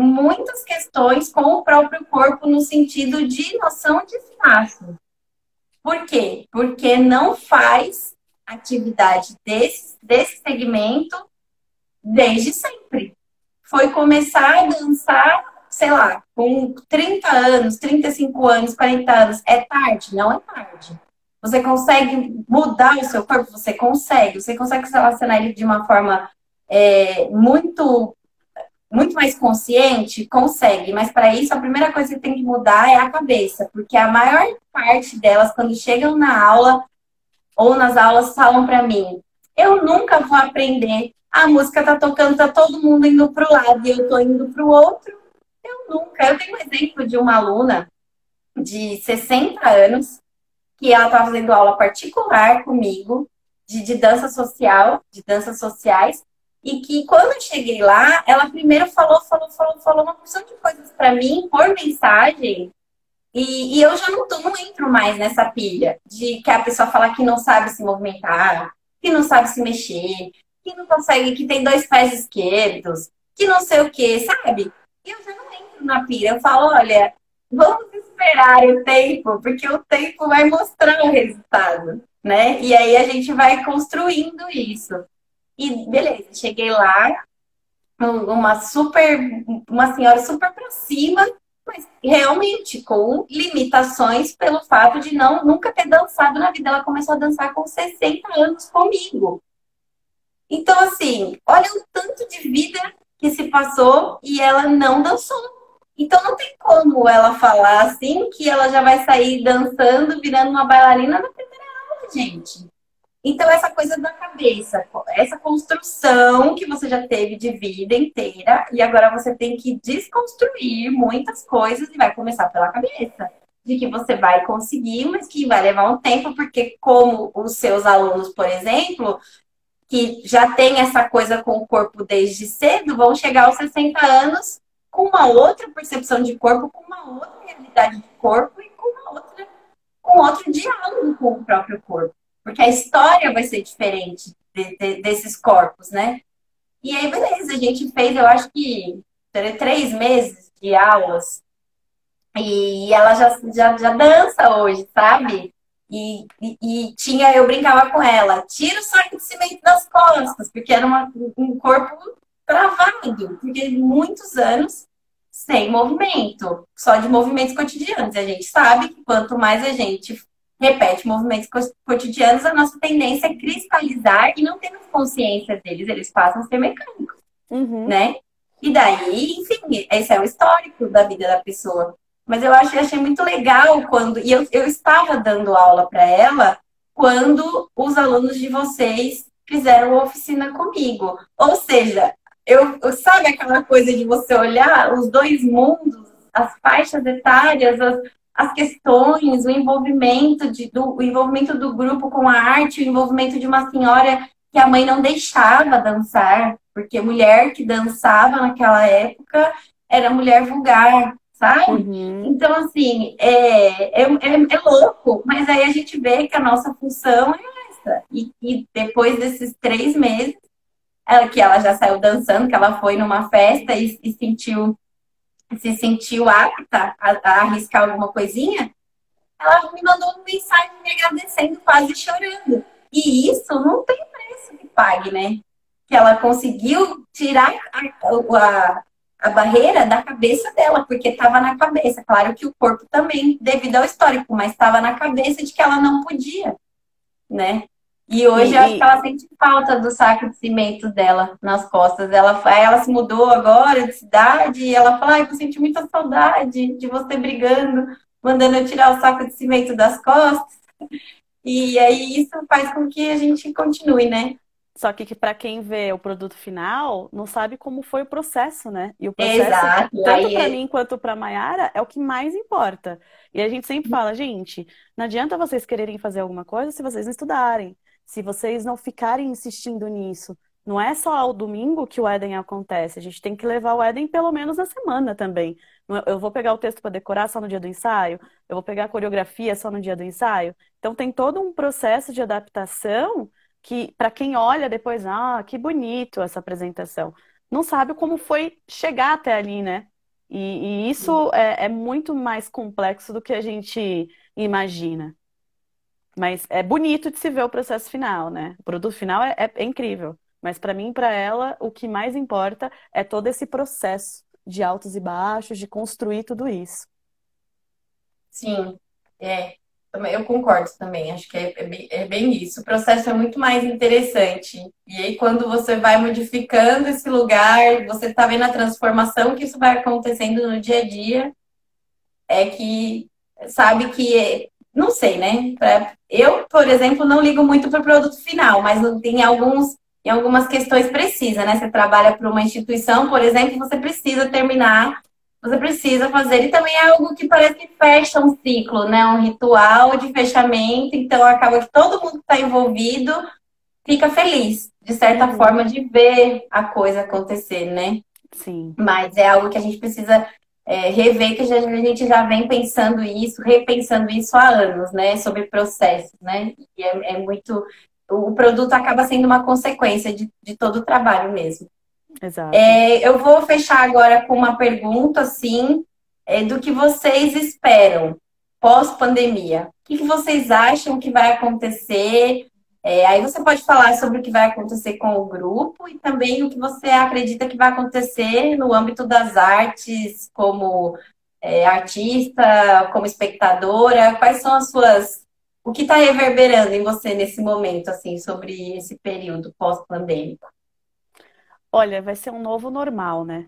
muitas questões com o próprio corpo no sentido de noção de espaço. Por quê? Porque não faz atividade desse, desse segmento desde sempre. Foi começar a dançar, sei lá, com 30 anos, 35 anos, 40 anos. É tarde? Não é tarde. Você consegue mudar o seu corpo? Você consegue. Você consegue se relacionar ele de uma forma é, muito muito mais consciente? Consegue, mas para isso a primeira coisa que tem que mudar é a cabeça, porque a maior parte delas, quando chegam na aula ou nas aulas, falam para mim: eu nunca vou aprender. A música tá tocando, tá todo mundo indo pro lado e eu tô indo pro outro. Eu nunca. Eu tenho um exemplo de uma aluna de 60 anos que ela estava fazendo aula particular comigo de, de dança social, de danças sociais, e que quando eu cheguei lá, ela primeiro falou, falou, falou, falou uma porção de coisas para mim por mensagem. E, e, eu já não, tô, não entro mais nessa pilha de que a pessoa fala que não sabe se movimentar, que não sabe se mexer, que não consegue, que tem dois pés esquerdos, que não sei o que, sabe? E eu já não entro na pilha. Eu falo, olha, vamos esperar o tempo, porque o tempo vai mostrar o resultado, né? E aí a gente vai construindo isso. E beleza, cheguei lá, uma super, uma senhora super pra cima, mas realmente com limitações pelo fato de não nunca ter dançado na vida. Ela começou a dançar com 60 anos comigo. Então, assim, olha o tanto de vida que se passou e ela não dançou. Então não tem como ela falar assim que ela já vai sair dançando, virando uma bailarina na primeira aula, gente. Então, essa coisa da cabeça, essa construção que você já teve de vida inteira, e agora você tem que desconstruir muitas coisas e vai começar pela cabeça. De que você vai conseguir, mas que vai levar um tempo, porque, como os seus alunos, por exemplo, que já tem essa coisa com o corpo desde cedo, vão chegar aos 60 anos com uma outra percepção de corpo, com uma outra realidade de corpo e com uma outra, com outro diálogo com o próprio corpo. Porque a história vai ser diferente de, de, desses corpos, né? E aí, beleza, a gente fez, eu acho que três meses de aulas. E ela já, já, já dança hoje, sabe? E, e, e, tinha, eu brincava com ela, tira o saco de cimento das costas, porque era uma, um corpo travado, porque muitos anos sem movimento, só de movimentos cotidianos. A gente sabe que quanto mais a gente repete movimentos cotidianos, a nossa tendência é cristalizar e não temos consciência deles, eles passam a ser mecânicos, uhum. né? E daí, enfim, esse é o histórico da vida da pessoa. Mas eu achei, achei muito legal quando. E eu, eu estava dando aula para ela quando os alunos de vocês fizeram oficina comigo. Ou seja, eu, sabe aquela coisa de você olhar os dois mundos, as faixas etárias, as, as questões, o envolvimento, de, do, o envolvimento do grupo com a arte, o envolvimento de uma senhora que a mãe não deixava dançar, porque mulher que dançava naquela época era mulher vulgar, sabe? Uhum. Então, assim, é, é, é, é, louco, mas aí a gente vê que a nossa função é essa. E, e depois desses três meses, ela, que ela já saiu dançando, que ela foi numa festa e, e sentiu se sentiu apta a, a, arriscar alguma coisinha, ela me mandou uma mensagem me agradecendo, quase chorando. E isso não tem preço que pague, né? Que ela conseguiu tirar a, a, a barreira da cabeça dela, porque estava na cabeça. Claro que o corpo também, devido ao histórico, mas estava na cabeça de que ela não podia, né? E hoje e... acho que ela sente falta do saco de cimento dela nas costas. Ela, ela se mudou agora de cidade e ela fala, ai, eu senti muita saudade de você brigando, mandando eu tirar o saco de cimento das costas. E aí isso faz com que a gente continue, né? Só que, que para quem vê o produto final, não sabe como foi o processo, né? E o processo, Exato. tanto para mim quanto para Mayara, é o que mais importa. E a gente sempre fala, gente, não adianta vocês quererem fazer alguma coisa se vocês não estudarem se vocês não ficarem insistindo nisso, Não é só ao domingo que o Éden acontece, a gente tem que levar o Éden pelo menos na semana também. É, eu vou pegar o texto para decorar só no dia do ensaio, eu vou pegar a coreografia só no dia do ensaio. Então tem todo um processo de adaptação que, para quem olha depois, ah, que bonito essa apresentação, não sabe como foi chegar até ali, né? E, e isso é, é muito mais complexo do que a gente imagina. Mas é bonito de se ver o processo final, né? O produto final é, é, é incrível. Mas para mim, para ela, o que mais importa é todo esse processo de altos e baixos, de construir tudo isso. Sim, é. Eu concordo também, acho que é, é, bem, é, bem, isso. O processo é muito mais interessante. E aí, quando você vai modificando esse lugar, você está vendo a transformação que isso vai acontecendo no dia a dia, é que sabe que, é, não sei, né? Eu, por exemplo, não ligo muito para o produto final, mas tem alguns, em algumas questões precisa, né? Você trabalha para uma instituição, por exemplo, você precisa terminar você precisa fazer. E também é algo que parece que fecha um ciclo, né? Um ritual de fechamento. Então, acaba que todo mundo que está envolvido fica feliz, de certa uhum. forma, de ver a coisa acontecer, né? Sim. Mas é algo que a gente precisa é, rever, que a gente já vem pensando isso, repensando isso há anos, né? Sobre processos, né? E é, é muito. O produto acaba sendo uma consequência de, de todo o trabalho mesmo. Exato. É, eu vou fechar agora com uma pergunta, assim, é, do que vocês esperam pós-pandemia. O que, que, vocês acham que vai acontecer? É, aí você pode falar sobre o que vai acontecer com o grupo e também o que você acredita que vai acontecer no âmbito das artes, como é, artista, como espectadora. Quais são as suas. O que está reverberando em você nesse momento, assim, sobre esse período pós-pandêmico? Olha, vai ser um novo normal, né?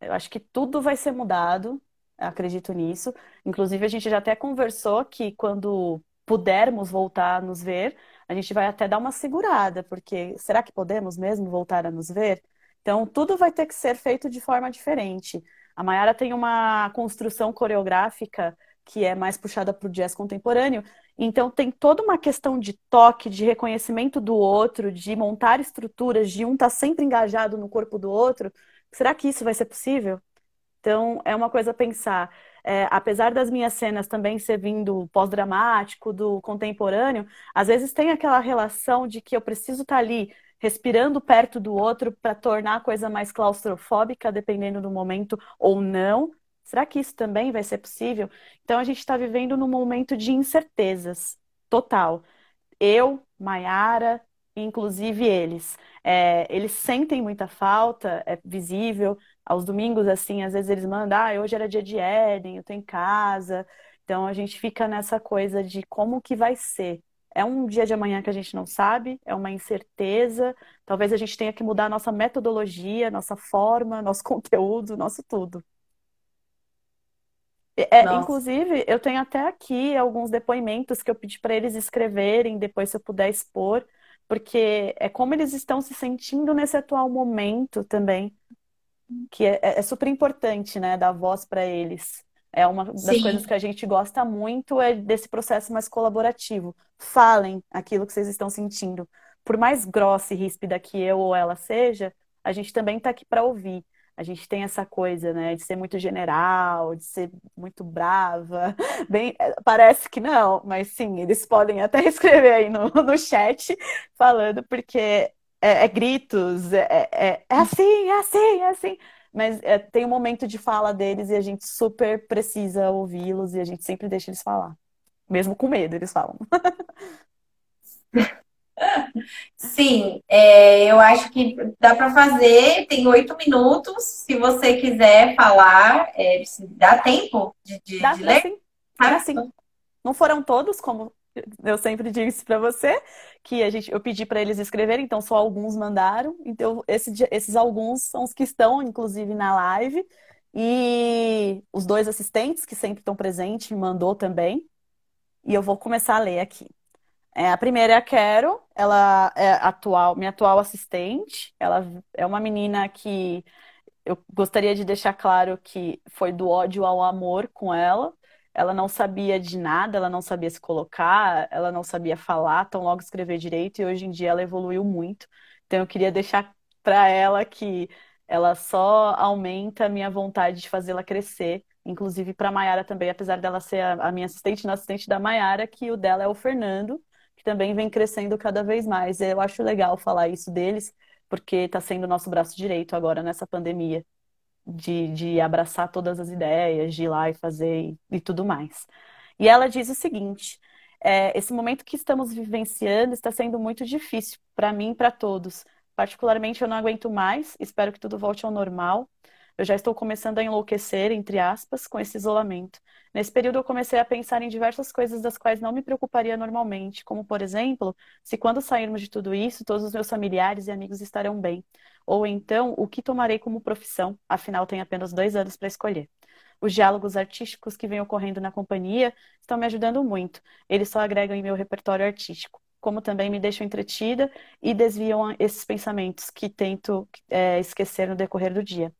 Eu acho que tudo vai ser mudado, acredito nisso. Inclusive, a gente já até conversou que quando pudermos voltar a nos ver, a gente vai até dar uma segurada, porque será que podemos mesmo voltar a nos ver? Então, tudo vai ter que ser feito de forma diferente. A Mayara tem uma construção coreográfica que é mais puxada para o jazz contemporâneo. Então tem toda uma questão de toque, de reconhecimento do outro, de montar estruturas, de um estar tá sempre engajado no corpo do outro. Será que isso vai ser possível? Então é uma coisa a pensar. É, apesar das minhas cenas também ser vindo pós-dramático, do contemporâneo, às vezes tem aquela relação de que eu preciso estar tá ali respirando perto do outro para tornar a coisa mais claustrofóbica, dependendo do momento ou não. Será que isso também vai ser possível? Então a gente está vivendo num momento de incertezas total. Eu, Maiara, inclusive eles. É, eles sentem muita falta, é visível. Aos domingos, assim, às vezes eles mandam, ah, hoje era dia de Éden, eu tô em casa. Então a gente fica nessa coisa de como que vai ser. É um dia de amanhã que a gente não sabe, é uma incerteza. Talvez a gente tenha que mudar nossa metodologia, nossa forma, nosso conteúdo, nosso tudo. É, inclusive, eu tenho até aqui alguns depoimentos que eu pedi para eles escreverem, depois se eu puder expor, porque é como eles estão se sentindo nesse atual momento também, que é, é, é super importante, né, dar voz para eles. É uma das Sim. coisas que a gente gosta muito é desse processo mais colaborativo. Falem aquilo que vocês estão sentindo. Por mais grossa e ríspida que eu ou ela seja, a gente também está aqui para ouvir a gente tem essa coisa, né, de ser muito general, de ser muito brava. Bem, é, parece que não, mas sim, eles podem até escrever aí no, no chat falando, porque é, é gritos, é, é, é, assim, é assim, é assim. Mas é, tem um momento de fala deles e a gente super precisa ouvi-los e a gente sempre deixa eles falar. Mesmo com medo, eles falam. Sim, é, eu acho que dá para fazer. Tem oito minutos. Se você quiser falar, é, dá tempo de, de, dá, de ler? Sim. Dá, sim. Não foram todos, como eu sempre disse para você, que a gente, eu pedi para eles escreverem, então só alguns mandaram. Então, esse, esses alguns são os que estão, inclusive, na live. E os dois assistentes, que sempre estão presentes, mandou também. E eu vou começar a ler aqui. É, a primeira é a Carol, ela é atual, minha atual assistente. Ela é uma menina que eu gostaria de deixar claro que foi do ódio ao amor com ela. Ela não sabia de nada, ela não sabia se colocar, ela não sabia falar, tão logo escrever direito, e hoje em dia ela evoluiu muito. Então eu queria deixar para ela que ela só aumenta a minha vontade de fazê-la crescer. Inclusive para a Mayara também, apesar dela ser a, minha assistente, na assistente da Mayara, que o dela é o Fernando, que também vem crescendo cada vez mais. Eu acho legal falar isso deles, porque está sendo o nosso braço direito agora nessa pandemia, de, de abraçar todas as ideias, de ir lá e fazer e, e tudo mais. E ela diz o seguinte: é, esse momento que estamos vivenciando está sendo muito difícil para mim e para todos. Particularmente, eu não aguento mais, espero que tudo volte ao normal. Eu já estou começando a enlouquecer, entre aspas, com esse isolamento. Nesse período, eu comecei a pensar em diversas coisas das quais não me preocuparia normalmente, como, por exemplo, se quando sairmos de tudo isso, todos os meus familiares e amigos estarão bem. Ou então, o que tomarei como profissão, afinal, tenho apenas dois anos para escolher. Os diálogos artísticos que vêm ocorrendo na companhia estão me ajudando muito. Eles só agregam em meu repertório artístico como também me deixam entretida e desviam esses pensamentos que tento é, esquecer no decorrer do dia.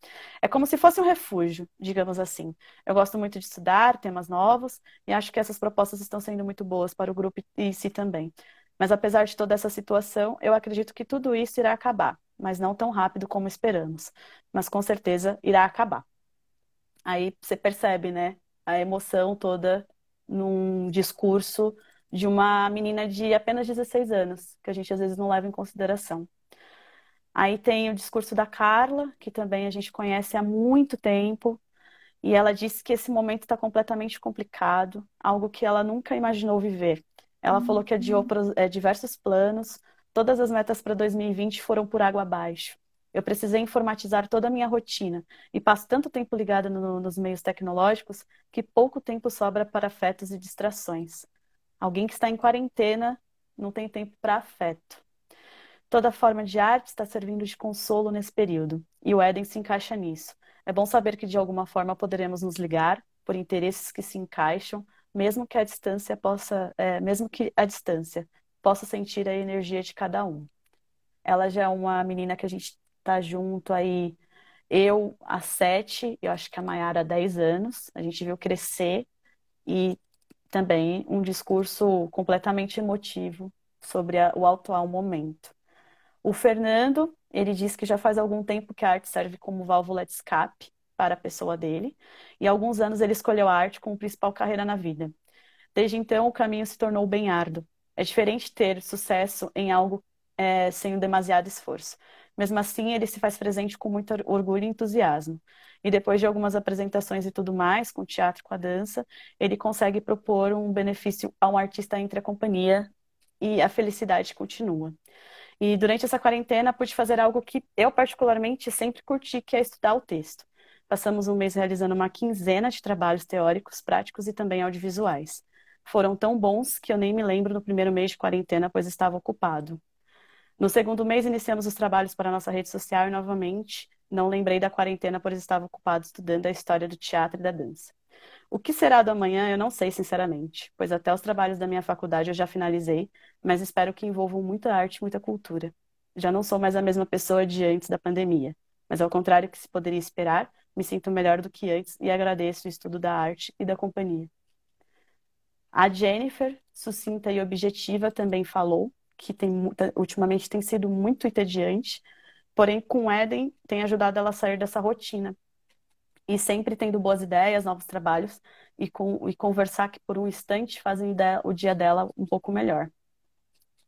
É como se fosse um refúgio, digamos assim. Eu gosto muito de estudar temas novos e acho que essas propostas estão sendo muito boas para o grupo em si também. Mas apesar de toda essa situação, eu acredito que tudo isso irá acabar, mas não tão rápido como esperamos. Mas com certeza irá acabar. Aí você percebe, né, a emoção toda num discurso de uma menina de apenas 16 anos, que a gente às vezes não leva em consideração. Aí tem o discurso da Carla, que também a gente conhece há muito tempo, e ela disse que esse momento está completamente complicado, algo que ela nunca imaginou viver. Ela uhum. falou que adiou é, diversos planos, todas as metas para 2020 foram por água abaixo. Eu precisei informatizar toda a minha rotina e passo tanto tempo ligada no, nos meios tecnológicos que pouco tempo sobra para afetos e distrações. Alguém que está em quarentena não tem tempo para afeto. Toda forma de arte está servindo de consolo nesse período, e o Éden se encaixa nisso. É bom saber que de alguma forma poderemos nos ligar por interesses que se encaixam, mesmo que a distância possa, é, mesmo que a distância possa sentir a energia de cada um. Ela já é uma menina que a gente está junto aí, eu há sete, eu acho que a Mayara há dez anos, a gente viu crescer e também um discurso completamente emotivo sobre a, o atual momento. O Fernando, ele diz que já faz algum tempo que a arte serve como válvula de escape para a pessoa dele, e há alguns anos ele escolheu a arte como principal carreira na vida. Desde então, o caminho se tornou bem árduo. É diferente ter sucesso em algo é, sem demasiado esforço. Mesmo assim, ele se faz presente com muito orgulho e entusiasmo. E depois de algumas apresentações e tudo mais, com o teatro, com a dança, ele consegue propor um benefício a um artista entre a companhia e a felicidade continua. E durante essa quarentena pude fazer algo que eu particularmente sempre curti, que é estudar o texto. Passamos um mês realizando uma quinzena de trabalhos teóricos, práticos e também audiovisuais. Foram tão bons que eu nem me lembro no primeiro mês de quarentena, pois estava ocupado. No segundo mês, iniciamos os trabalhos para nossa rede social e, novamente, não lembrei da quarentena, pois estava ocupado estudando a história do teatro e da dança. O que será do amanhã, eu não sei, sinceramente, pois até os trabalhos da minha faculdade eu já finalizei, mas espero que envolvam muita arte e muita cultura. Já não sou mais a mesma pessoa de antes da pandemia, mas ao contrário que se poderia esperar, me sinto melhor do que antes e agradeço o estudo da arte e da companhia. A Jennifer, sucinta e objetiva, também falou que tem, ultimamente tem sido muito entediante, Porém, com o Eden, tem ajudado ela a sair dessa rotina. E sempre tendo boas ideias, novos trabalhos, e, com, e conversar que por um instante fazem o dia dela um pouco melhor.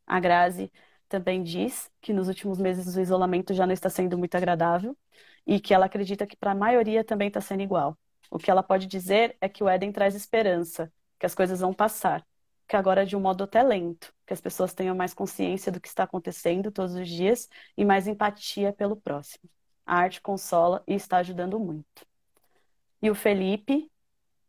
A Grazi também diz que nos últimos meses o isolamento já não está sendo muito agradável e que ela acredita que para a maioria também está sendo igual. O que ela pode dizer é que o Eden traz esperança, que as coisas vão passar, que agora é de um modo até lento, que as pessoas tenham mais consciência do que está acontecendo todos os dias e mais empatia pelo próximo. A arte consola e está ajudando muito. E o Felipe,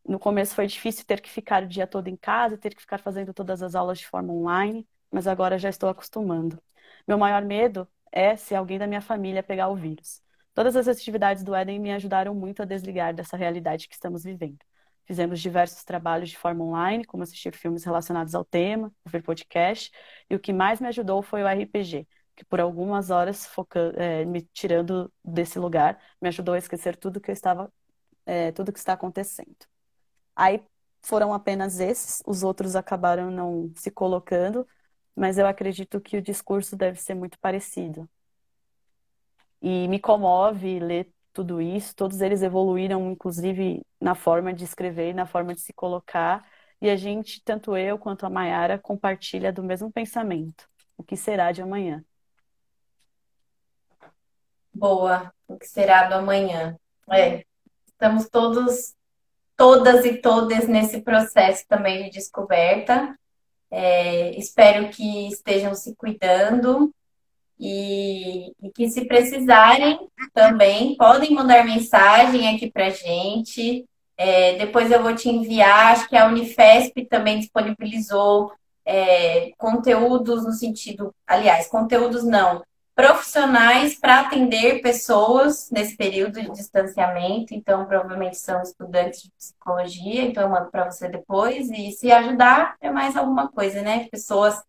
no começo foi difícil ter que ficar o dia todo em casa, ter que ficar fazendo todas as aulas de forma online, mas agora já estou acostumando. Meu maior medo é se alguém da minha família pegar o vírus. Todas as atividades do Eden me ajudaram muito a desligar dessa realidade que estamos vivendo. Fizemos diversos trabalhos de forma online, como assistir filmes relacionados ao tema, ouvir podcast, e o que mais me ajudou foi o RPG, que por algumas horas é, me tirando desse lugar, me ajudou a esquecer tudo que eu estava, é, tudo que está acontecendo. Aí foram apenas esses, os outros acabaram não se colocando, mas eu acredito que o discurso deve ser muito parecido. E me comove ler tudo isso. Todos eles evoluíram, inclusive, na forma de escrever, na forma de se colocar. E a gente, tanto eu quanto a Mayara, compartilha do mesmo pensamento. O que será de amanhã? Boa. O que será do amanhã? É. Estamos todos, todas e todas nesse processo também de descoberta. É, espero que estejam se cuidando e, e, que se precisarem também podem mandar mensagem aqui para gente. É, depois eu vou te enviar. Acho que a Unifesp também disponibilizou é, conteúdos no sentido, aliás, conteúdos não, profissionais para atender pessoas nesse período de distanciamento. Então, provavelmente são estudantes de psicologia, então eu mando para você depois. E se ajudar, é mais alguma coisa, né? Pessoas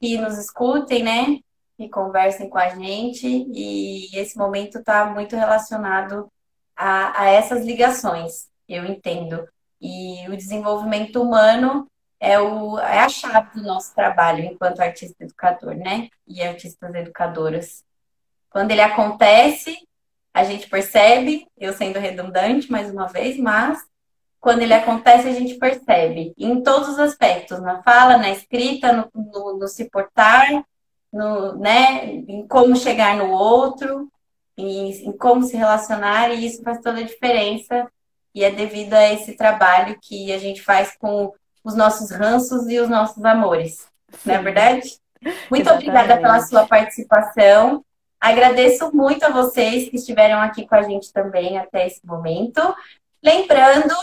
que nos escutem, né? Que conversem com a gente. E esse momento está muito relacionado a, a essas ligações, eu entendo. E o desenvolvimento humano é, o, é a chave do nosso trabalho enquanto artista educador, né? E artistas educadoras. Quando ele acontece, a gente percebe, eu sendo redundante mais uma vez, mas quando ele acontece, a gente percebe em todos os aspectos, na fala, na escrita, no, no, no se portar, no, né, em como chegar no outro, em, em como se relacionar, e isso faz toda a diferença. E é devido a esse trabalho que a gente faz com os nossos ranços e os nossos amores. Sim. Não é verdade? Muito Exatamente. obrigada pela sua participação. Agradeço muito a vocês que estiveram aqui com a gente também até esse momento. Lembrando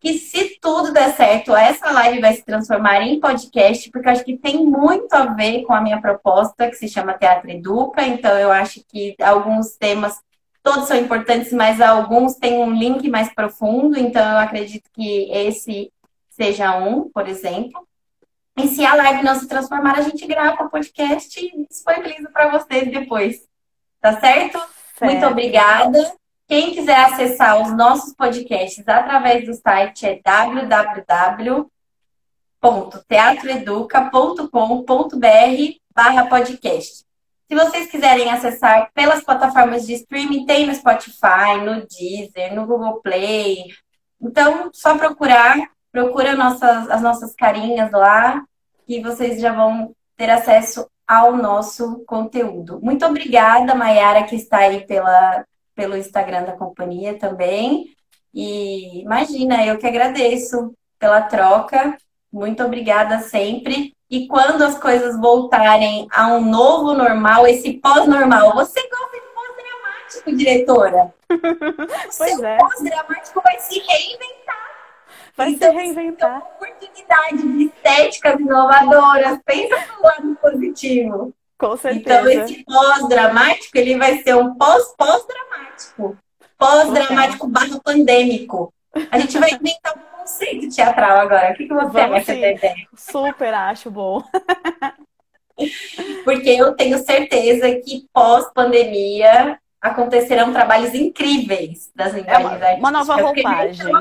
que se tudo der certo, essa live vai se transformar em podcast, porque acho que tem muito a ver com a minha proposta, que se chama Teatro Educa. Então, eu acho que alguns temas, todos são importantes, mas alguns têm um link mais profundo. Então, eu acredito que esse seja um, por exemplo. E se a live não se transformar, a gente grava o podcast e disponibiliza para vocês depois. Tá certo? certo? Muito obrigada. Quem quiser acessar os nossos podcasts através do site é www.teatroeduca.com.br barra podcast. Se vocês quiserem acessar pelas plataformas de streaming, tem no Spotify, no Deezer, no Google Play. Então, só procurar procura nossas, as nossas carinhas lá e vocês já vão ter acesso ao nosso conteúdo. Muito obrigada, Mayara, que está aí pela, pelo Instagram da companhia também. E imagina, eu que agradeço pela troca. Muito obrigada sempre. E quando as coisas voltarem a um novo normal, esse pós-normal, você gosta de pós-dramático, diretora? Pois é. pós-dramático vai se reinventar. Vai então, se reinventar. oportunidade de estéticas inovadoras. Pensa no lado positivo. Com certeza. Então, esse pós-dramático, ele vai ser um pós-pós-dramático. Pós-dramático barra pandêmico. A gente vai inventar um conceito teatral agora. O que, que você Vamos acha? Super acho bom. Porque eu tenho certeza que pós-pandemia acontecerão trabalhos incríveis das linguagens é uma, uma nova roupagem.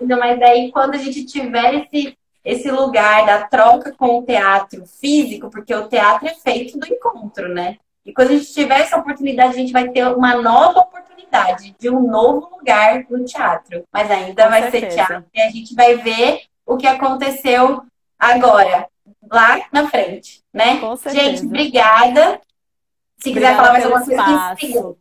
Mas daí, quando a gente tiver esse, esse lugar da troca com o teatro físico, porque o teatro é feito do encontro, né? E quando a gente tiver essa oportunidade, a gente vai ter uma nova oportunidade de um novo lugar no teatro. Mas ainda com vai certeza. ser teatro e a gente vai ver o que aconteceu agora, lá na frente, né? Com certeza. Gente, obrigada. Se quiser falar mais alguma coisa,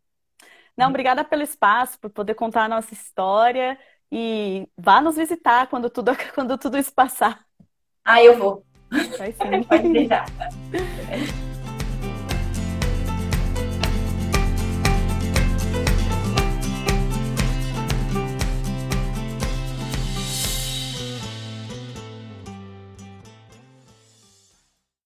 não, obrigada pelo espaço, por poder contar a nossa história e vá nos visitar quando tudo, quando tudo isso passar. Ah, eu vou. Vai sim. Pode deixar.